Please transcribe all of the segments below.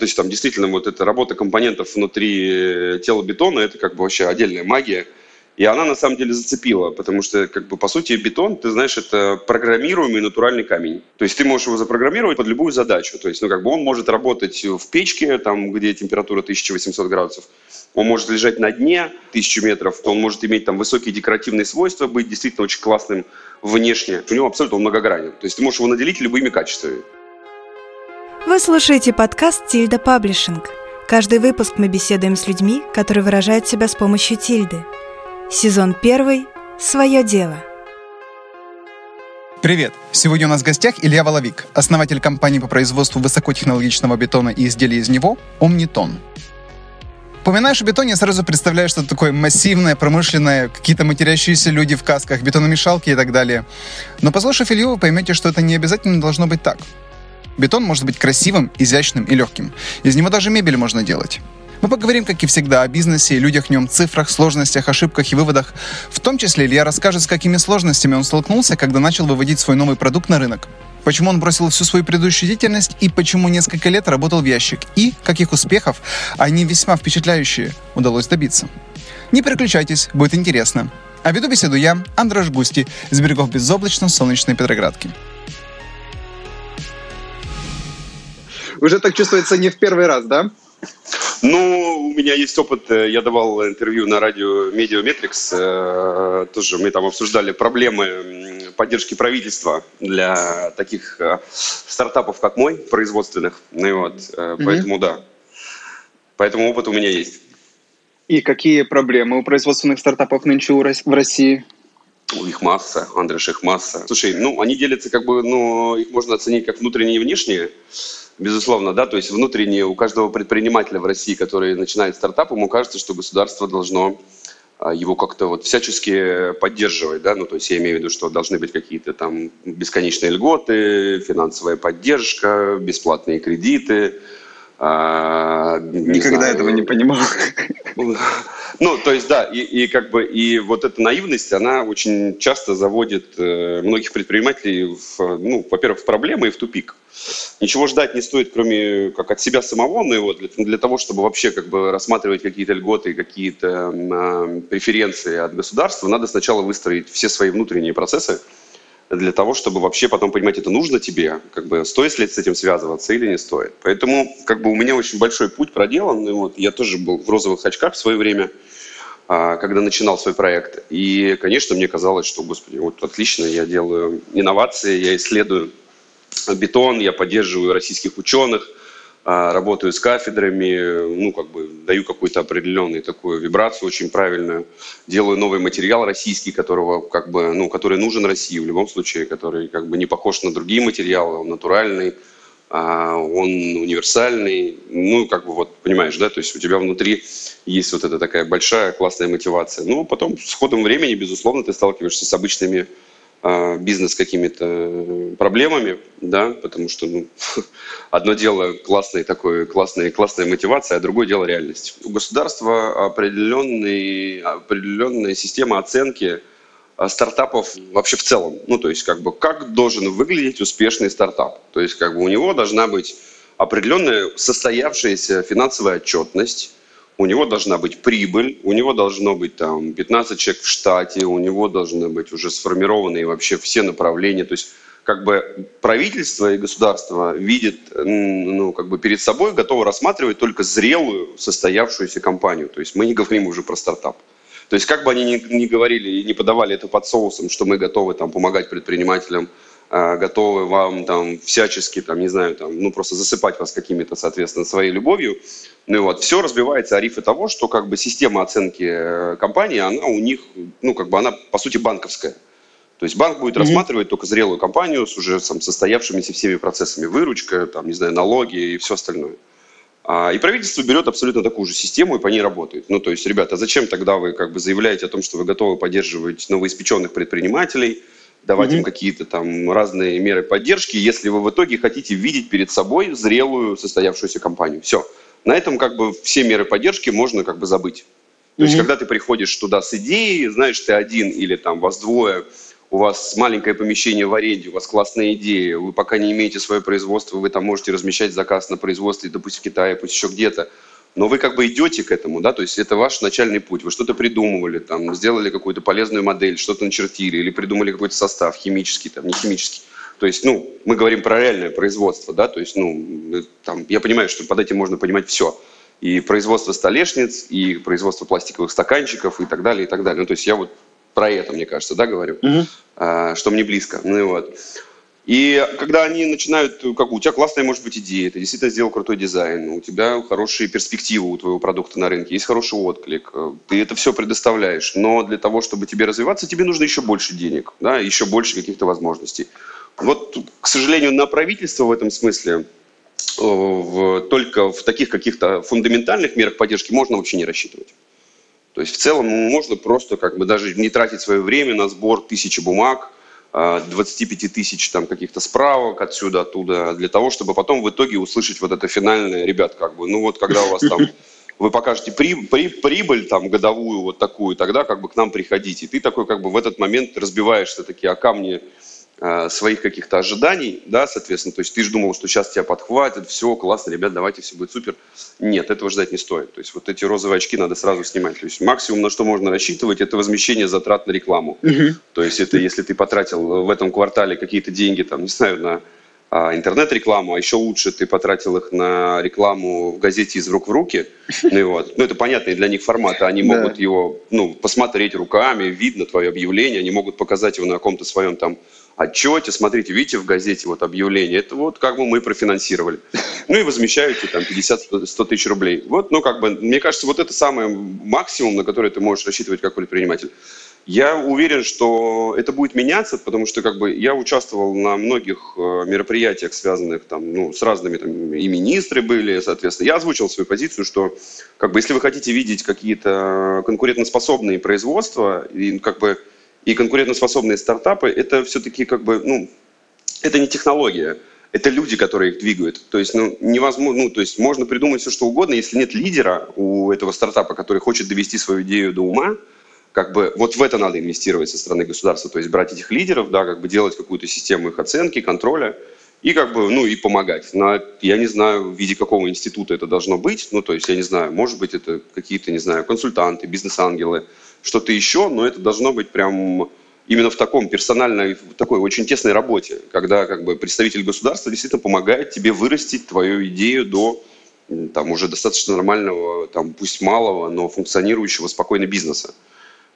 То есть там действительно вот эта работа компонентов внутри тела бетона, это как бы вообще отдельная магия. И она на самом деле зацепила, потому что, как бы, по сути, бетон, ты знаешь, это программируемый натуральный камень. То есть ты можешь его запрограммировать под любую задачу. То есть, ну, как бы он может работать в печке, там, где температура 1800 градусов. Он может лежать на дне 1000 метров, он может иметь там высокие декоративные свойства, быть действительно очень классным внешне. У него абсолютно многогранен. То есть ты можешь его наделить любыми качествами. Вы слушаете подкаст «Тильда Паблишинг». Каждый выпуск мы беседуем с людьми, которые выражают себя с помощью тильды. Сезон первый. Свое дело. Привет! Сегодня у нас в гостях Илья Воловик, основатель компании по производству высокотехнологичного бетона и изделий из него «Омнитон». Упоминаешь о бетоне, сразу представляешь что-то такое массивное, промышленное, какие-то матерящиеся люди в касках, бетономешалки и так далее. Но послушав Илью, вы поймете, что это не обязательно должно быть так. Бетон может быть красивым, изящным и легким. Из него даже мебель можно делать. Мы поговорим, как и всегда, о бизнесе, людях в нем, цифрах, сложностях, ошибках и выводах. В том числе Илья расскажет, с какими сложностями он столкнулся, когда начал выводить свой новый продукт на рынок. Почему он бросил всю свою предыдущую деятельность и почему несколько лет работал в ящик. И каких успехов, а они весьма впечатляющие, удалось добиться. Не переключайтесь, будет интересно. А веду беседу я, Андраш Густи, из берегов безоблачно-солнечной Петроградки. Уже так чувствуется не в первый раз, да? Ну, у меня есть опыт, э, я давал интервью на радио Mediametrics, э, тоже мы там обсуждали проблемы поддержки правительства для таких э, стартапов, как мой, производственных, ну вот, mm-hmm. поэтому да, поэтому опыт у меня есть. И какие проблемы у производственных стартапов нынче в России? У их масса, Андреш, их масса. Слушай, ну, они делятся как бы, ну, их можно оценить как внутренние и внешние. Безусловно, да, то есть внутренне у каждого предпринимателя в России, который начинает стартап, ему кажется, что государство должно а, его как-то вот всячески поддерживать, да, ну, то есть я имею в виду, что должны быть какие-то там бесконечные льготы, финансовая поддержка, бесплатные кредиты, а, Никогда знаю, этого не понимал. Ну, то есть, да, и, и как бы и вот эта наивность, она очень часто заводит э, многих предпринимателей, в, ну, во-первых, в проблемы и в тупик. Ничего ждать не стоит, кроме как от себя самого, но и вот для, для того, чтобы вообще как бы рассматривать какие-то льготы, какие-то э, преференции от государства, надо сначала выстроить все свои внутренние процессы, для того, чтобы вообще потом понимать, это нужно тебе, как бы стоит ли с этим связываться или не стоит. Поэтому как бы у меня очень большой путь проделан. И вот я тоже был в розовых очках в свое время, а, когда начинал свой проект. И, конечно, мне казалось, что, господи, вот отлично, я делаю инновации, я исследую бетон, я поддерживаю российских ученых – работаю с кафедрами, ну, как бы даю какую-то определенную такую вибрацию очень правильную, делаю новый материал российский, которого, как бы, ну, который нужен России в любом случае, который как бы не похож на другие материалы, он натуральный, а, он универсальный, ну, как бы вот, понимаешь, да, то есть у тебя внутри есть вот эта такая большая классная мотивация. Ну, потом с ходом времени, безусловно, ты сталкиваешься с обычными а, бизнес какими-то проблемами, да, потому что ну, одно дело классная такой, классная, классная мотивация, а другое дело реальность. У государства определенный, определенная система оценки а, стартапов вообще в целом. Ну, то есть, как бы, как должен выглядеть успешный стартап. То есть, как бы, у него должна быть определенная состоявшаяся финансовая отчетность, у него должна быть прибыль, у него должно быть там 15 человек в штате, у него должны быть уже сформированные вообще все направления. То есть как бы правительство и государство видит, ну, как бы перед собой готово рассматривать только зрелую состоявшуюся компанию. То есть мы не говорим уже про стартап. То есть как бы они ни, ни говорили и не подавали это под соусом, что мы готовы там помогать предпринимателям, готовы вам там всячески, там, не знаю, там, ну, просто засыпать вас какими-то, соответственно, своей любовью. Ну и вот, все разбивается о рифе того, что как бы система оценки э, компании, она у них, ну, как бы она, по сути, банковская. То есть банк будет mm-hmm. рассматривать только зрелую компанию с уже там, состоявшимися всеми процессами выручка, там, не знаю, налоги и все остальное. А, и правительство берет абсолютно такую же систему и по ней работает. Ну, то есть, ребята, зачем тогда вы как бы заявляете о том, что вы готовы поддерживать новоиспеченных предпринимателей, давать mm-hmm. им какие-то там разные меры поддержки, если вы в итоге хотите видеть перед собой зрелую состоявшуюся компанию. Все. На этом как бы все меры поддержки можно как бы забыть. То mm-hmm. есть, когда ты приходишь туда с идеей, знаешь, ты один или там вас двое, у вас маленькое помещение в аренде, у вас классная идея, вы пока не имеете свое производство, вы там можете размещать заказ на производстве, допустим, в Китае, пусть еще где-то, но вы как бы идете к этому, да, то есть это ваш начальный путь, вы что-то придумывали, там, сделали какую-то полезную модель, что-то начертили или придумали какой-то состав химический, там, не химический. То есть, ну, мы говорим про реальное производство, да, то есть, ну, там, я понимаю, что под этим можно понимать все. И производство столешниц, и производство пластиковых стаканчиков, и так далее, и так далее. Ну, то есть я вот про это, мне кажется, да, говорю, угу. а, что мне близко. Ну, вот. И когда они начинают, как у тебя классная может быть идея, ты действительно сделал крутой дизайн, у тебя хорошие перспективы у твоего продукта на рынке, есть хороший отклик, ты это все предоставляешь, но для того, чтобы тебе развиваться, тебе нужно еще больше денег, да, еще больше каких-то возможностей. Вот, к сожалению, на правительство в этом смысле э, в, только в таких каких-то фундаментальных мерах поддержки можно вообще не рассчитывать. То есть в целом можно просто как бы даже не тратить свое время на сбор тысячи бумаг, 25 а, тысяч там каких-то справок отсюда, оттуда, для того, чтобы потом в итоге услышать вот это финальное, ребят, как бы, ну вот когда у вас там вы покажете при, при, прибыль там годовую вот такую, тогда как бы к нам приходите. И ты такой как бы в этот момент разбиваешься такие о камни своих каких-то ожиданий, да, соответственно, то есть ты же думал, что сейчас тебя подхватят, все, классно, ребят, давайте, все будет супер. Нет, этого ждать не стоит. То есть вот эти розовые очки надо сразу снимать. То есть максимум, на что можно рассчитывать, это возмещение затрат на рекламу. Угу. То есть это если ты потратил в этом квартале какие-то деньги, там, не знаю, на а, интернет-рекламу, а еще лучше ты потратил их на рекламу в газете «Из рук в руки». Ну, вот. ну это понятные для них форматы. Они могут да. его ну, посмотреть руками, видно твое объявление, они могут показать его на каком-то своем там отчете, смотрите, видите в газете вот объявление, это вот как бы мы профинансировали. Ну и возмещаете там 50-100 тысяч рублей. Вот, ну как бы, мне кажется, вот это самый максимум, на который ты можешь рассчитывать как предприниматель. Я уверен, что это будет меняться, потому что как бы я участвовал на многих э, мероприятиях, связанных там, ну, с разными там, и министры были, соответственно. Я озвучил свою позицию, что как бы, если вы хотите видеть какие-то конкурентоспособные производства, и как бы и конкурентоспособные стартапы, это все-таки как бы, ну, это не технология, это люди, которые их двигают. То есть, ну, невозможно, ну, то есть можно придумать все, что угодно, если нет лидера у этого стартапа, который хочет довести свою идею до ума, как бы вот в это надо инвестировать со стороны государства, то есть брать этих лидеров, да, как бы делать какую-то систему их оценки, контроля и как бы, ну, и помогать. На, я не знаю, в виде какого института это должно быть, ну, то есть, я не знаю, может быть, это какие-то, не знаю, консультанты, бизнес-ангелы, что-то еще, но это должно быть прям именно в таком персональной, в такой очень тесной работе, когда как бы представитель государства действительно помогает тебе вырастить твою идею до там уже достаточно нормального, там пусть малого, но функционирующего спокойно бизнеса.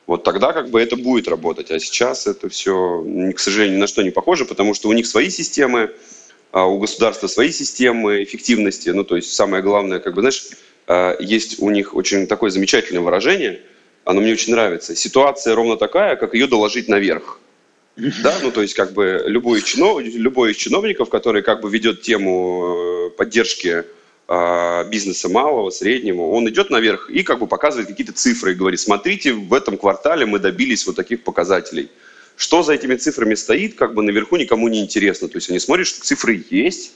Вот тогда как бы это будет работать, а сейчас это все, к сожалению, ни на что не похоже, потому что у них свои системы, а у государства свои системы эффективности, ну то есть самое главное, как бы, знаешь, а, есть у них очень такое замечательное выражение – оно мне очень нравится. Ситуация ровно такая, как ее доложить наверх. Да, ну то есть как бы любой, чинов, любой из чиновников, который как бы ведет тему э, поддержки э, бизнеса малого, среднего, он идет наверх и как бы показывает какие-то цифры и говорит, смотрите, в этом квартале мы добились вот таких показателей. Что за этими цифрами стоит, как бы наверху никому не интересно. То есть они смотрят, что цифры есть,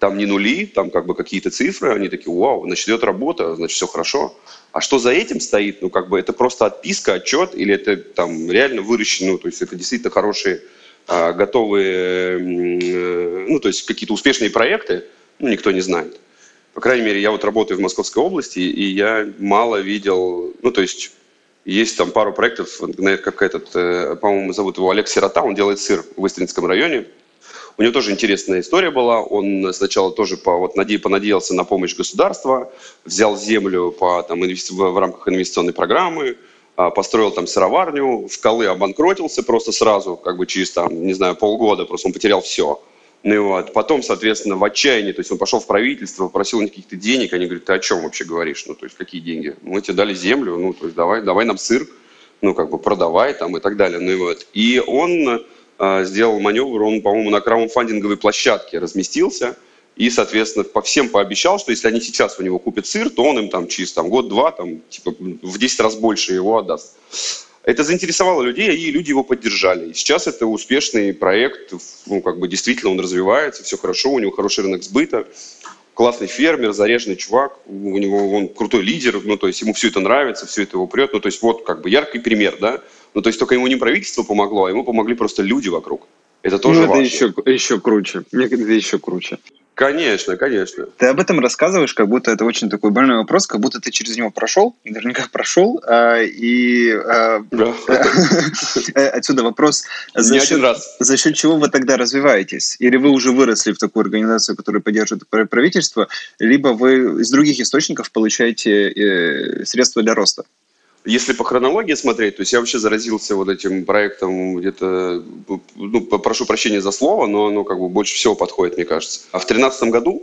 там не нули, там как бы какие-то цифры, они такие, вау, значит, идет работа, значит, все хорошо. А что за этим стоит, ну, как бы это просто отписка, отчет, или это там реально выращено, ну, то есть это действительно хорошие, а, готовые, э, ну, то есть какие-то успешные проекты, ну, никто не знает. По крайней мере, я вот работаю в Московской области, и я мало видел, ну, то есть есть там пару проектов, как этот, э, по-моему, зовут его Олег Сирота, он делает сыр в Истринском районе, у него тоже интересная история была. Он сначала тоже по, вот, наде, понадеялся на помощь государства, взял землю по, там, инвести, в, рамках инвестиционной программы, а, построил там сыроварню, в Колы обанкротился просто сразу, как бы через там, не знаю, полгода, просто он потерял все. Ну вот. Потом, соответственно, в отчаянии, то есть он пошел в правительство, попросил у них каких-то денег, они говорят, ты о чем вообще говоришь? Ну, то есть какие деньги? Мы тебе дали землю, ну, то есть давай, давай нам сыр, ну, как бы продавай там и так далее. Ну и вот. И он сделал маневр, он, по-моему, на краудфандинговой площадке разместился и, соответственно, по всем пообещал, что если они сейчас у него купят сыр, то он им там через там, год-два там, типа, в 10 раз больше его отдаст. Это заинтересовало людей, и люди его поддержали. И сейчас это успешный проект, ну, как бы действительно он развивается, все хорошо, у него хороший рынок сбыта, классный фермер, заряженный чувак, у него он крутой лидер, ну, то есть ему все это нравится, все это его прет, ну, то есть вот как бы яркий пример, да, Ну, то есть только ему не правительство помогло, а ему помогли просто люди вокруг. Это тоже ну, важно. это еще, еще круче. Мне кажется, это еще круче. Конечно, конечно. Ты об этом рассказываешь, как будто это очень такой больной вопрос, как будто ты через него прошел, и наверняка прошел, а, и а, Да. э, отсюда вопрос, Не за один счет, раз. за счет чего вы тогда развиваетесь? Или вы уже выросли в такую организацию, которая поддерживает пр- правительство, либо вы из других источников получаете э, средства для роста? Если по хронологии смотреть, то есть я вообще заразился вот этим проектом где-то, ну, прошу прощения за слово, но оно как бы больше всего подходит, мне кажется. А в 2013 году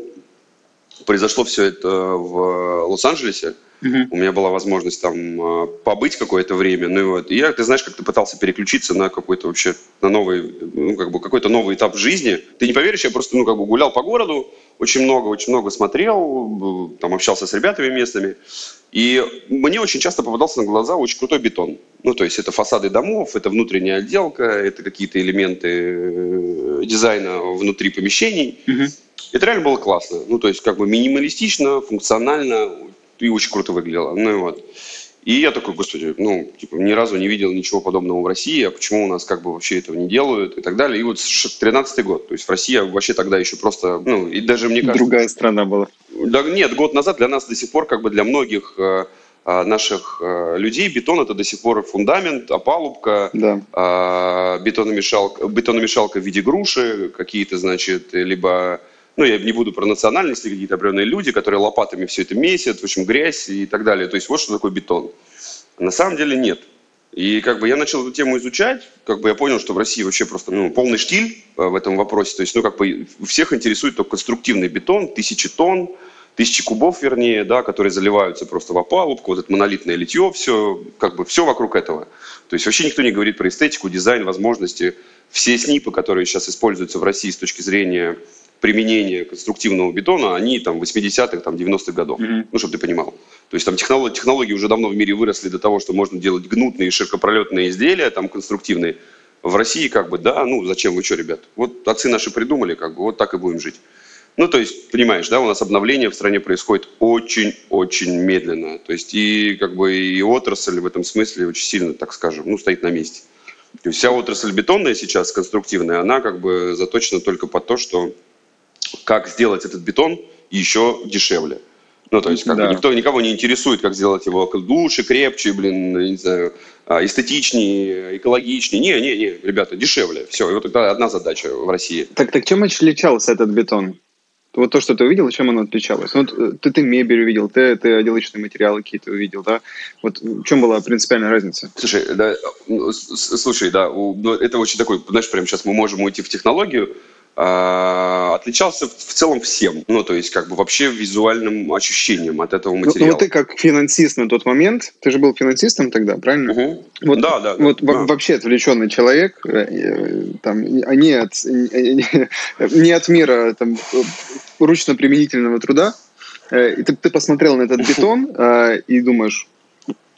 произошло все это в Лос-Анджелесе. Мгм. У меня была возможность там а, побыть какое-то время. Ну и вот. И я, ты знаешь, как-то пытался переключиться на какой-то вообще, на новый, ну, как бы какой-то новый этап жизни. Ты не поверишь, я просто, ну, как бы гулял по городу, очень много, очень много смотрел, э, там общался с ребятами местными. И мне очень часто попадался на глаза очень крутой бетон. Ну, то есть это фасады домов, это внутренняя отделка, это какие-то элементы э, дизайна внутри помещений. Мгм. Это реально было классно. Ну, то есть как бы минималистично, функционально и очень круто выглядело. Ну и вот. И я такой, господи, ну, типа, ни разу не видел ничего подобного в России, а почему у нас как бы вообще этого не делают и так далее. И вот 13 год, то есть в России вообще тогда еще просто, ну, и даже мне кажется... Другая страна была. Да, нет, год назад для нас до сих пор, как бы для многих э, э, наших э, людей бетон это до сих пор фундамент, опалубка, Да. а, бетономешалка, бетономешалка в виде груши, какие-то, значит, либо, ну, я не буду про национальности, какие-то определенные люди, которые лопатами все это месят, в общем, грязь и так далее. То есть вот что такое бетон. На самом деле нет. И как бы я начал эту тему изучать, как бы я понял, что в России вообще просто ну, полный штиль э, в этом вопросе. То есть, ну, как бы всех интересует только конструктивный бетон, тысячи тонн, тысячи кубов, вернее, да, которые заливаются просто в опалубку, вот это монолитное литье, все, как бы все вокруг этого. То есть вообще никто не говорит про эстетику, дизайн, возможности. Все СНИПы, которые сейчас используются в России с точки зрения применения конструктивного бетона, они там 80-х, там 90-х годов. Мгм. Ну, чтобы ты понимал. То есть там технологии, технологии уже давно в мире выросли до того, что можно делать гнутные, широкопролетные изделия, там конструктивные. В России как бы, да, ну зачем вы что, ребят? Вот отцы наши придумали, как бы, вот так и будем жить. Ну, то есть, понимаешь, да, у нас обновление в стране происходит очень-очень медленно. То есть и как бы и отрасль в этом смысле очень сильно, так скажем, ну, стоит на месте. То есть вся отрасль бетонная сейчас, конструктивная, она как бы заточена только под то, что как сделать этот бетон еще дешевле. Ну, то есть, как Да. бы никто, никого не интересует, как сделать его лучше, крепче, блин, не знаю, а, эстетичнее, экологичнее. Не, не, не, ребята, дешевле. Все, и вот это одна задача в России. Так, так чем отличался этот бетон? Вот то, что ты увидел, чем оно отличалось? Вот э, ты, ты мебель увидел, ты, ты отделочные материалы какие-то увидел, да? Вот в чем была принципиальная разница? Слушай, да, ну, слушай, да, ну, это очень такой, знаешь, прямо сейчас мы можем уйти в технологию. А, отличался в, в целом всем, ну то есть как бы вообще визуальным ощущением от этого Ну, ну, материала. вот ты как финансист на тот момент, ты же был финансистом тогда, правильно? Мгм. Вот, да, да. Вот во- да. вообще отвлеченный человек, э, э, там, не от, не, не от мира там, э, ручно-применительного труда, э, и ты, ты посмотрел на этот бетон э, и думаешь,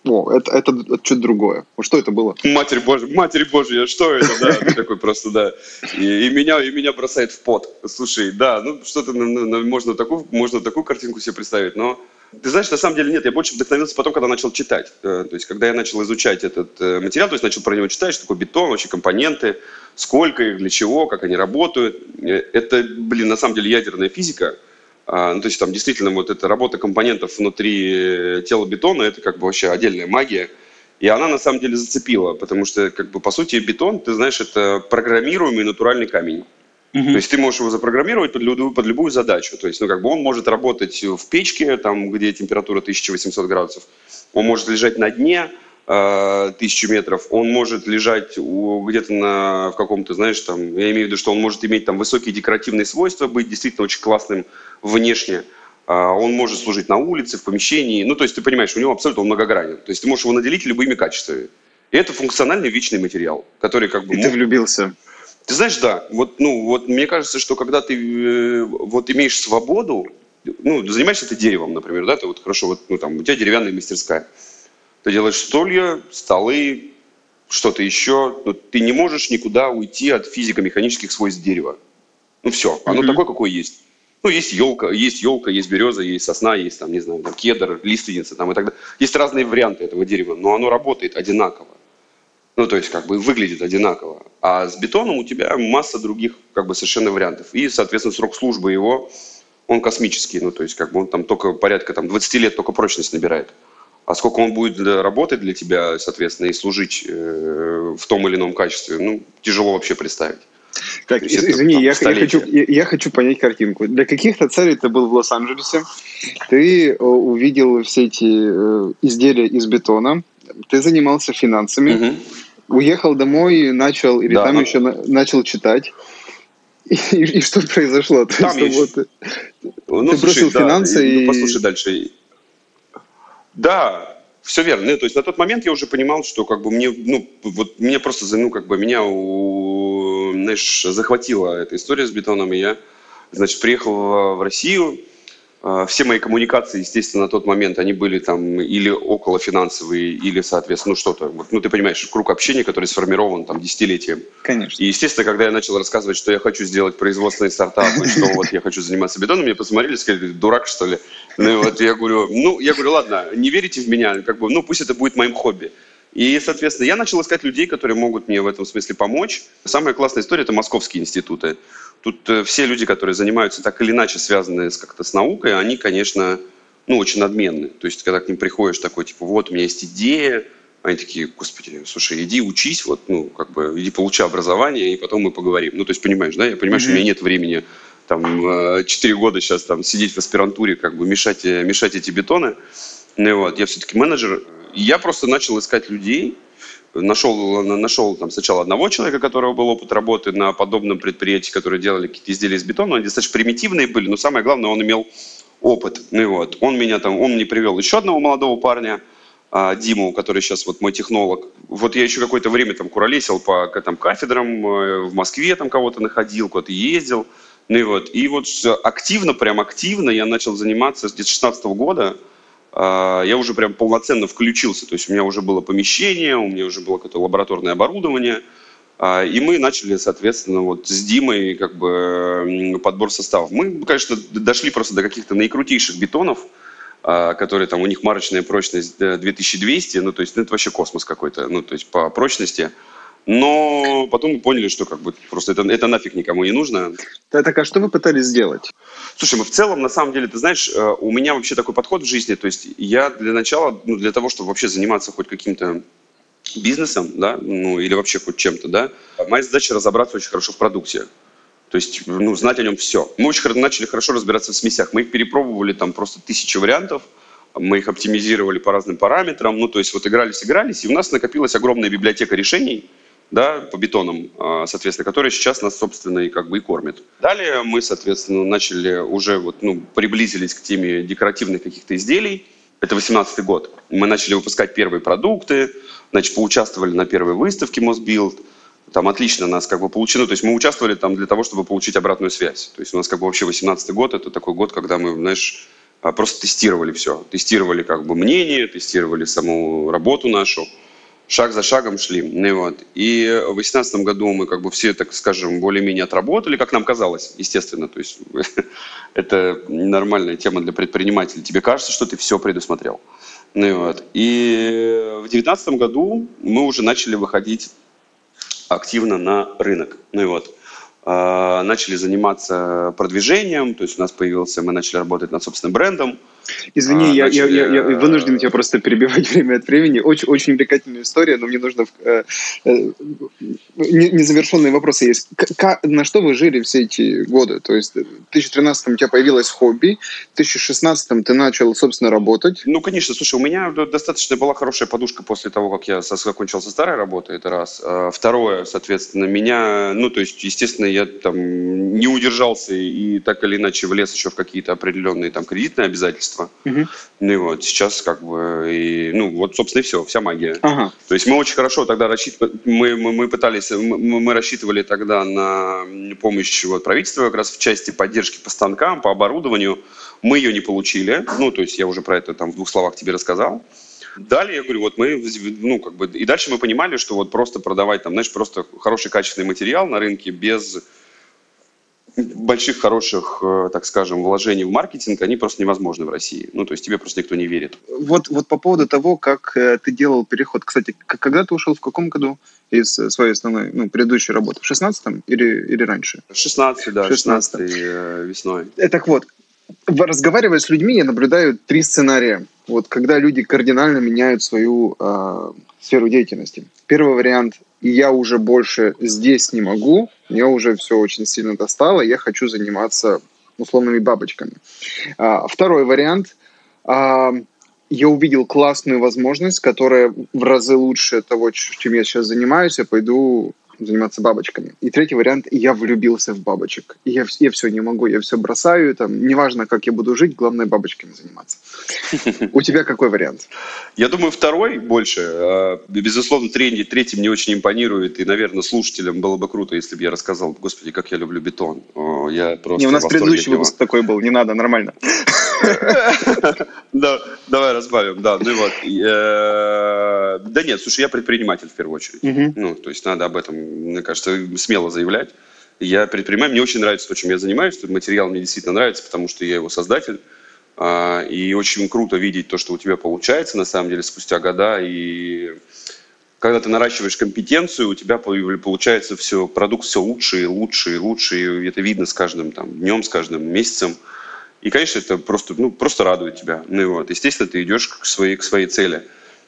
о, это, это, это что-то другое. Что это было? Матерь Божья, Матерь Божья, что это, да, такой просто, да. И, меня, и меня бросает в пот. Слушай, да, ну что-то ну, ну, можно такую, можно такую картинку себе представить, но ты знаешь, на самом деле нет, я больше вдохновился потом, когда начал читать. Э, То есть, когда я начал изучать этот э, материал, то есть начал про него читать, что такое бетон, вообще компоненты, сколько их, для чего, как они работают. Э, Это, блин, на самом деле ядерная физика. А, ну, то есть там действительно вот эта работа компонентов внутри э, тела бетона, это как бы вообще отдельная магия. И она на самом деле зацепила, потому что, как бы, по сути, бетон, ты знаешь, это программируемый натуральный камень. То есть ты можешь его запрограммировать под любую, под любую задачу. То есть, ну, как бы он может работать в печке, там, где температура 1800 градусов. Он может лежать на дне тысячу метров. Он может лежать где-то на, в каком-то, знаешь, там, я имею в виду, что он может иметь там высокие декоративные свойства, быть действительно очень классным внешне. А, Он может служить на улице, в помещении. Ну, то есть, ты понимаешь, у него абсолютно многогранен. То есть, ты можешь его наделить любыми качествами. И это функциональный вечный материал, который как бы... И ты мо- влюбился. ты знаешь, да, вот, ну, вот мне кажется, что когда ты э, вот имеешь свободу, ну, занимаешься ты деревом, например, да, ты вот хорошо, вот, ну, там, у тебя деревянная мастерская, ты делаешь стулья, столы, что-то еще, но ты не можешь никуда уйти от физико-механических свойств дерева. Ну, все, оно Мгм. такое, какое есть. Ну, есть елка, есть елка, есть береза, есть сосна, есть там, не знаю, там, кедр, лиственница там и так далее. Есть разные варианты этого дерева, но оно работает одинаково. Ну, то есть, как бы выглядит одинаково. А с бетоном у тебя масса других, как бы, совершенно вариантов. И, соответственно, срок службы его, он космический. Ну, то есть, как бы, он там только порядка там, 20 лет только прочность набирает. А сколько он будет работать для тебя, соответственно, и служить э, в том или ином качестве, ну, тяжело вообще представить. Так, из, извини, я, я, хочу, я, я хочу понять картинку. Для каких-то целей ты был в Лос-Анджелесе, ты э, увидел все эти э, изделия из бетона, ты занимался финансами, угу. уехал домой, начал, или да, там но... еще на, начал читать. И, и что произошло? Там То есть, вот, ну, ты слушай, бросил да, финансы и... Ну, послушай дальше. Да, все верно. Ну, то есть на тот момент я уже понимал, что как бы мне, ну, вот мне просто, ну, как бы меня, знаешь, захватила эта история с бетоном, и я, значит, приехал в Россию, все мои коммуникации, естественно, на тот момент они были там или около финансовые, или, соответственно, ну что-то. Ну, ты понимаешь, круг общения, который сформирован там десятилетием. Конечно. И, естественно, когда я начал рассказывать, что я хочу сделать производственный стартап, и что вот я хочу заниматься бетоном, мне посмотрели сказали, дурак, что ли? Ну, вот я говорю, ну, я говорю, ладно, не верите в меня, как бы, ну, пусть это будет моим хобби. И, соответственно, я начал искать людей, которые могут мне в этом смысле помочь. Самая классная история – это московские институты. Тут э, все люди, которые занимаются так или иначе связанные с, как-то с наукой, они, конечно, ну, очень надменны. То есть, когда к ним приходишь такой, типа, вот, у меня есть идея, они такие, господи, слушай, иди учись, вот, ну, как бы, иди получи образование, и потом мы поговорим. Ну, то есть, понимаешь, да, я понимаю, mm-hmm. что у меня нет времени там 4 э, года сейчас там сидеть в аспирантуре, как бы мешать, э, мешать эти бетоны. Ну, вот, я все-таки менеджер, я просто начал искать людей, нашел, нашел там сначала одного человека, у которого был опыт работы на подобном предприятии, которые делали какие-то изделия из бетона, они достаточно примитивные были, но самое главное, он имел опыт. Ну и вот, он меня там, он мне привел еще одного молодого парня, а, Диму, который сейчас вот мой технолог. Вот я еще какое-то время там куролесил по там, кафедрам, э, в Москве там кого-то находил, куда-то ездил. Ну и вот, и вот активно, прям активно я начал заниматься с 2016 года, я уже прям полноценно включился. То есть у меня уже было помещение, у меня уже было какое-то лабораторное оборудование. А, и мы начали, соответственно, вот с Димой как бы подбор составов. Мы, конечно, дошли просто до каких-то наикрутейших бетонов, а, которые там у них марочная прочность 2200, ну то есть ну, это вообще космос какой-то, ну то есть по прочности. Но потом мы поняли, что как бы просто это, это нафиг никому не нужно. Так, а что вы пытались сделать? Слушай, мы в целом, на самом деле, ты знаешь, э, у меня вообще такой подход в жизни, то есть я для начала, ну, для того, чтобы вообще заниматься хоть каким-то бизнесом, да, ну, или вообще хоть чем-то, да, моя задача разобраться очень хорошо в продукте. То есть, ну, знать о нем все. Мы очень начали хорошо разбираться в смесях. Мы их перепробовали там просто тысячи вариантов, мы их оптимизировали по разным параметрам, ну, то есть вот игрались, игрались, и у нас накопилась огромная библиотека решений, да, по бетонам, а, соответственно, которые сейчас нас, собственно, и как бы и кормят. Далее мы, соответственно, начали уже вот, ну, приблизились к теме декоративных каких-то изделий. Это 18 год. Мы начали выпускать первые продукты, значит, поучаствовали на первой выставке Мосбилд. Там отлично нас как бы получено. То есть мы участвовали там для того, чтобы получить обратную связь. То есть у нас как бы вообще 18 год, это такой год, когда мы, знаешь, а, просто тестировали все. Тестировали как бы мнение, тестировали саму работу нашу шаг за шагом шли. Ну, вот. И в 2018 году мы как бы все, так скажем, более-менее отработали, как нам казалось, естественно. То есть это нормальная тема для предпринимателей. Тебе кажется, что ты все предусмотрел. Ну, вот. И в 2019 году мы уже начали выходить активно на рынок. Ну и вот. А, начали заниматься продвижением, то есть у нас появился, мы начали работать над собственным брендом. Извини, а, я, начали... я, я, я вынужден тебя просто перебивать время от времени. Очень, очень увлекательная история, но мне нужно... Э, э, незавершенные вопросы есть. К, на что вы жили все эти годы? То есть в 2013 у тебя появилось хобби, в 2016 ты начал, собственно, работать. Ну, конечно, слушай, у меня достаточно была хорошая подушка после того, как я закончил со старой работой, это раз. А второе, соответственно, меня, ну, то есть, естественно, я там не удержался и так или иначе влез еще в какие-то определенные там кредитные обязательства. Угу. Ну и вот сейчас как бы, и, ну вот, собственно, и все, вся магия. Ага. То есть мы очень хорошо тогда рассчитывали, мы, мы, мы пытались, мы, мы рассчитывали тогда на помощь вот, правительства как раз в части поддержки по станкам, по оборудованию. Мы ее не получили, ну то есть я уже про это там в двух словах тебе рассказал. Далее, я говорю, вот мы, ну, как бы, и дальше мы понимали, что вот просто продавать там, знаешь, просто хороший качественный материал на рынке без больших, хороших, э, так скажем, вложений в маркетинг, они просто невозможны в России. Ну, то есть тебе просто никто не верит. Вот, вот по поводу того, как э, ты делал переход. Кстати, когда ты ушел, в каком году из своей основной, ну, предыдущей работы? В 16-м или, или раньше? В 16 да, 16 э, весной. Так вот, разговаривая с людьми, я наблюдаю три сценария. Вот когда люди кардинально меняют свою э, сферу деятельности. Первый вариант я уже больше здесь не могу, мне уже все очень сильно достало, я хочу заниматься условными бабочками. А, второй вариант. А, я увидел классную возможность, которая в разы лучше того, чем я сейчас занимаюсь, я пойду заниматься бабочками. И третий вариант, я влюбился в бабочек. И я, я все не могу, я все бросаю, там, неважно, как я буду жить, главное бабочками заниматься. У тебя какой вариант? Я думаю, второй больше. А, безусловно, третий, третий мне очень импонирует, и, наверное, слушателям было бы круто, если бы я рассказал, господи, как я люблю бетон. Я просто не, у нас предыдущий выпуск такой был, не надо, нормально. Да, давай разбавим, да, ну и вот. Э, да нет, слушай, я предприниматель в первую очередь. Ну, то есть надо об этом, мне кажется, смело заявлять. Я предприниматель, мне очень нравится то, чем я занимаюсь, материал мне действительно нравится, потому что я его создатель. А, и очень круто видеть то, что у тебя получается, на самом деле, спустя года. И когда ты наращиваешь компетенцию, у тебя получается все, продукт все лучше и лучше и лучше. И это видно с каждым там, днем, с каждым месяцем. И, конечно, это просто, ну, просто радует тебя. Ну, и вот. Естественно, ты идешь к своей, к своей цели.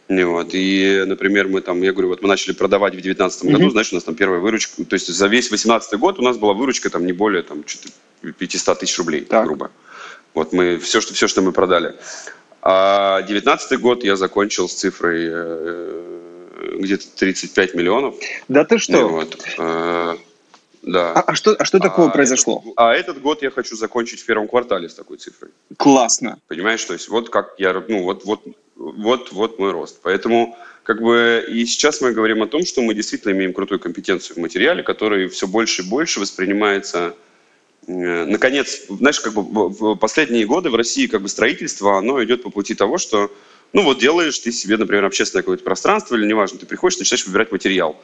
Вот. И, например, мы там, я говорю, вот мы начали продавать в 2019 году, mm-hmm. значит, у нас там первая выручка, то есть за весь 2018 год у нас была выручка там не более там, 500 тысяч рублей, так. грубо. Вот мы, все что, все, что мы продали. А 2019 год я закончил с цифрой э, где-то 35 миллионов. Да ты что? Вот. Э, да. А, а что, а что такого а произошло? Этот, а этот год я хочу закончить в первом квартале с такой цифрой. Классно. Понимаешь, то есть вот как я, ну вот, вот, вот, вот мой рост. Поэтому как бы и сейчас мы говорим о том, что мы действительно имеем крутую компетенцию в материале, который все больше и больше воспринимается э, наконец, знаешь, как бы в последние годы в России как бы строительство, оно идет по пути того, что, ну вот делаешь ты себе, например, общественное какое-то пространство или неважно, ты приходишь, начинаешь выбирать материал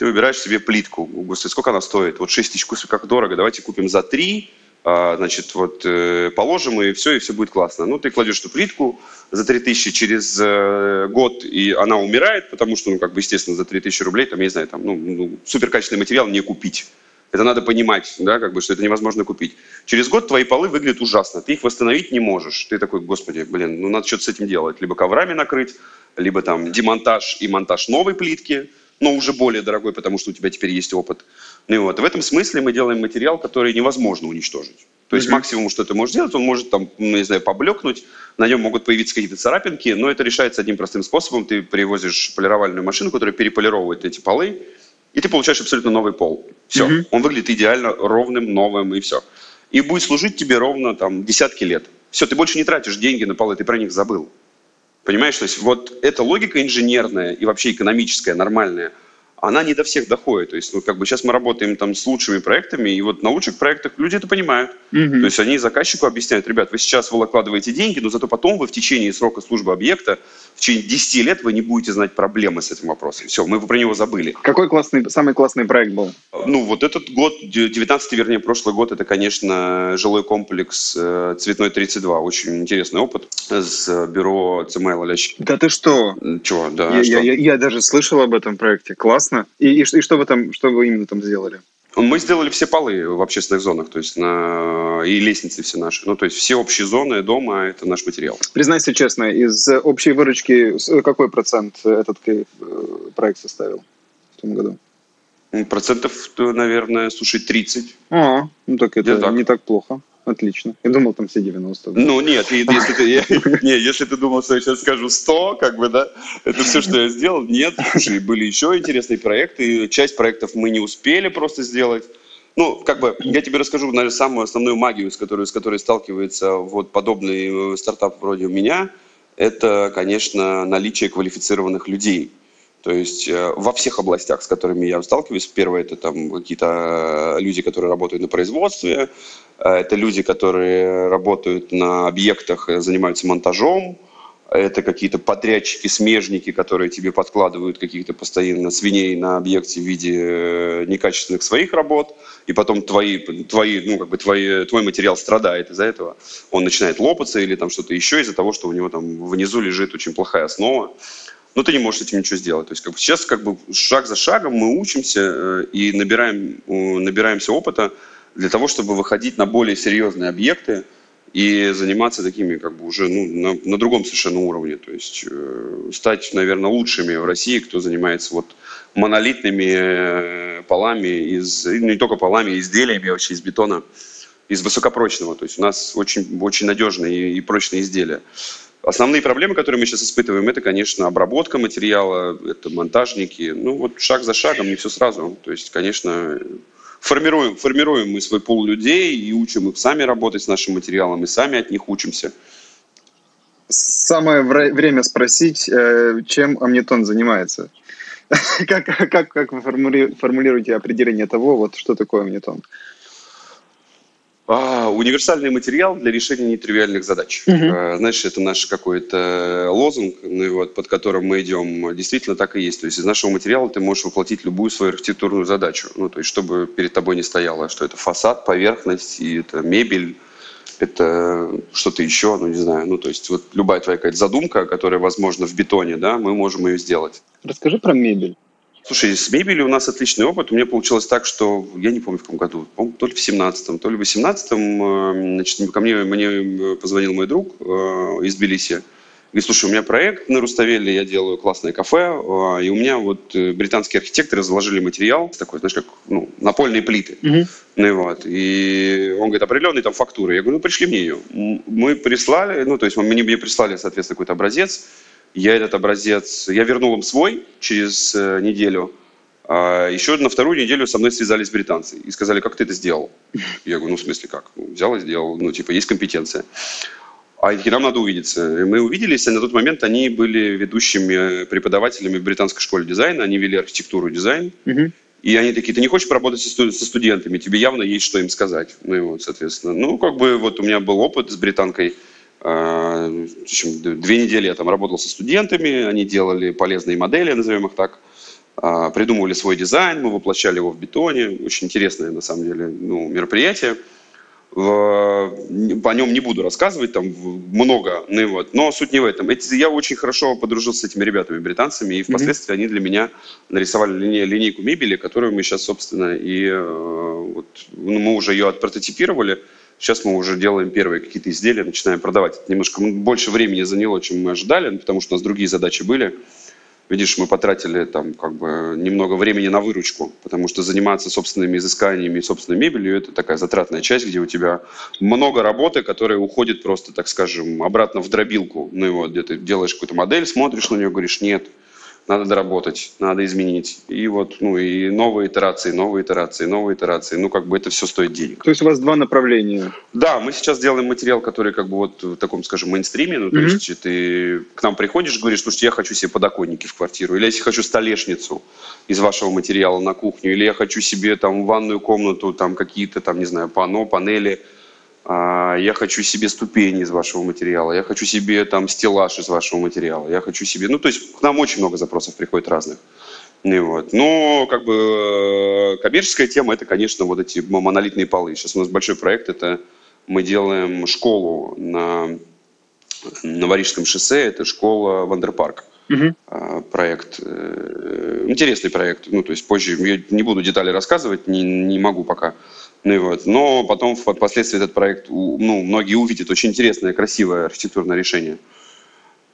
ты выбираешь себе плитку. Господи, сколько она стоит? Вот 6 тысяч, как дорого, давайте купим за 3, а, значит, вот э, положим, и все, и все будет классно. Ну, ты кладешь эту плитку за 3 тысячи через э, год, и она умирает, потому что, ну, как бы, естественно, за 3 тысячи рублей, там, я не знаю, там, ну, ну суперкачественный материал не купить. Это надо понимать, да, как бы, что это невозможно купить. Через год твои полы выглядят ужасно, ты их восстановить не можешь. Ты такой, господи, блин, ну надо что-то с этим делать. Либо коврами накрыть, либо там демонтаж и монтаж новой плитки, но уже более дорогой, потому что у тебя теперь есть опыт. И вот, в этом смысле мы делаем материал, который невозможно уничтожить. То есть mm-hmm. максимум, что ты можешь сделать, он может там, ну, не знаю, поблекнуть, на нем могут появиться какие-то царапинки, но это решается одним простым способом. Ты привозишь полировальную машину, которая переполировывает эти полы, и ты получаешь абсолютно новый пол. Все. Mm-hmm. Он выглядит идеально ровным, новым, и все. И будет служить тебе ровно там десятки лет. Все, ты больше не тратишь деньги на полы, ты про них забыл. Понимаешь, то есть вот эта логика инженерная и вообще экономическая, нормальная, она не до всех доходит. То есть, ну, как бы сейчас мы работаем там с лучшими проектами, и вот на лучших проектах люди это понимают. Mm-hmm. То есть они заказчику объясняют, ребят, вы сейчас вы вкладываете деньги, но зато потом вы в течение срока службы объекта, в течение 10 лет вы не будете знать проблемы с этим вопросом. Все, мы про него забыли. Какой классный, самый классный проект был? Ну, вот этот год, 19 вернее, прошлый год, это, конечно, жилой комплекс э, Цветной 32. Очень интересный опыт с бюро ЦМЛ Алящик. Да ты что? Чего, да. Я, что? Я, я, я даже слышал об этом проекте. Классно. И, и, и что вы там, что вы именно там сделали? Мы сделали все полы в общественных зонах, то есть на... и лестницы все наши. Ну, то есть все общие зоны дома – это наш материал. Признайся честно, из общей выручки какой процент этот э, проект составил в том году? Процентов, наверное, слушай, 30. А, ну так это так. не так плохо. Отлично. Я думал, там все 90. Да? Ну, нет, если ты, не, если ты думал, что я сейчас скажу 100, как бы, да, это все, что я сделал. Нет, слушай, были еще интересные проекты. Часть проектов мы не успели просто сделать. Ну, как бы, я тебе расскажу, наверное, самую основную магию, с которой, с которой сталкивается вот подобный э, стартап вроде у меня. Это, конечно, наличие квалифицированных людей. То есть э, во всех областях, с которыми я сталкиваюсь, первое это там какие-то э, люди, которые работают на производстве, э, это люди, которые работают на объектах, занимаются монтажом, это какие-то подрядчики, смежники, которые тебе подкладывают каких-то постоянно свиней на объекте в виде некачественных своих работ, и потом твои, твои, ну, как бы твои, твой материал страдает из-за этого. Он начинает лопаться или там что-то еще из-за того, что у него там внизу лежит очень плохая основа. Но ты не можешь с этим ничего сделать. То есть как бы, сейчас как бы шаг за шагом мы учимся э, и набираем, набираемся опыта для того, чтобы выходить на более серьезные объекты, и заниматься такими как бы уже ну, на, на другом совершенно уровне. То есть э, стать, наверное, лучшими в России, кто занимается вот монолитными э, полами из, не только полами, изделиями вообще из бетона, из высокопрочного. То есть у нас очень, очень надежные и, и прочные изделия. Основные проблемы, которые мы сейчас испытываем, это, конечно, обработка материала, это монтажники. Ну вот шаг за шагом, не все сразу. То есть, конечно, формируем, формируем мы свой пул людей и учим их сами работать с нашим материалом, и сами от них учимся. Самое время спросить, э, чем Амнитон занимается. Как, как, как вы формулируете определение того, вот что такое Амнитон? А, универсальный материал для решения нетривиальных задач. Угу. А, знаешь, это наш какой-то лозунг, ну, и вот, под которым мы идем. Действительно так и есть. То есть из нашего материала ты можешь воплотить любую свою архитектурную задачу. Ну, то есть чтобы перед тобой не стояло, что это фасад, поверхность, и это мебель, это что-то еще, ну не знаю, ну то есть вот любая твоя какая-то задумка, которая возможно в бетоне, да, мы можем ее сделать. Расскажи про мебель. Слушай, с мебелью у нас отличный опыт. У меня получилось так, что я не помню в каком году, то ли в 17-м, то ли в 18-м, э, значит, ко мне, мне э, позвонил мой друг э, из Тбилиси. Говорит, слушай, у меня проект на Руставеле, я делаю классное кафе, и у меня вот британские архитекторы заложили материал, такой, знаешь, как ну, напольные плиты. Mm-hmm. Ну, вот. И он говорит, определенные там фактуры. Я говорю, ну, пришли мне ее. Мы прислали, ну, то есть мне, мне прислали, соответственно, какой-то образец, я этот образец, я вернул им свой через э, неделю. А еще на вторую неделю со мной связались британцы и сказали, как ты это сделал? Я говорю, ну в смысле как? Ну, взял и сделал, ну типа есть компетенция. А такие, нам надо увидеться. И мы увиделись, и на тот момент они были ведущими преподавателями в британской школе дизайна, они вели архитектуру и дизайн. И они такие, ты не хочешь поработать со, студентами, тебе явно есть что им сказать. Ну и вот, соответственно, ну как бы вот у меня был опыт с британкой, две недели я там работал со студентами, они делали полезные модели, назовем их так, а, придумывали свой дизайн, мы воплощали его в бетоне. Очень интересное, на самом деле, ну, мероприятие. По нем не буду рассказывать, там много, ну, вот, но суть не в этом. Я очень хорошо подружился с этими ребятами, британцами, и впоследствии mm-hmm. они для меня нарисовали линей, линейку мебели, которую мы сейчас, собственно, и э, вот, ну, мы уже ее отпрототипировали, Сейчас мы уже делаем первые какие-то изделия, начинаем продавать. Это немножко больше времени заняло, чем мы ожидали, потому что у нас другие задачи были. Видишь, мы потратили там как бы немного времени на выручку, потому что заниматься собственными изысканиями и собственной мебелью – это такая затратная часть, где у тебя много работы, которая уходит просто, так скажем, обратно в дробилку. Ну и вот, где ты делаешь какую-то модель, смотришь на нее, говоришь, нет – надо доработать, надо изменить. И вот, ну, и новые итерации, новые итерации, новые итерации. Ну, как бы это все стоит денег. То есть у вас два направления? Да, мы сейчас делаем материал, который как бы вот в таком, скажем, мейнстриме. Ну, то mm-hmm. есть ты к нам приходишь, говоришь, слушайте, я хочу себе подоконники в квартиру. Или если хочу столешницу из вашего материала на кухню. Или я хочу себе там ванную комнату, там какие-то там, не знаю, пано, панели – я хочу себе ступени из вашего материала, я хочу себе там стеллаж из вашего материала, я хочу себе... Ну, то есть к нам очень много запросов приходит разных. Вот. Но как бы э, коммерческая тема это, конечно, вот эти монолитные полы. Сейчас у нас большой проект, это мы делаем школу на Новорижском шоссе, это школа Вандерпарк. Угу. Проект, э, интересный проект, ну то есть позже я не буду детали рассказывать, не, не могу пока. Ну, и вот. Но потом впоследствии этот проект, ну, многие увидят очень интересное, красивое архитектурное решение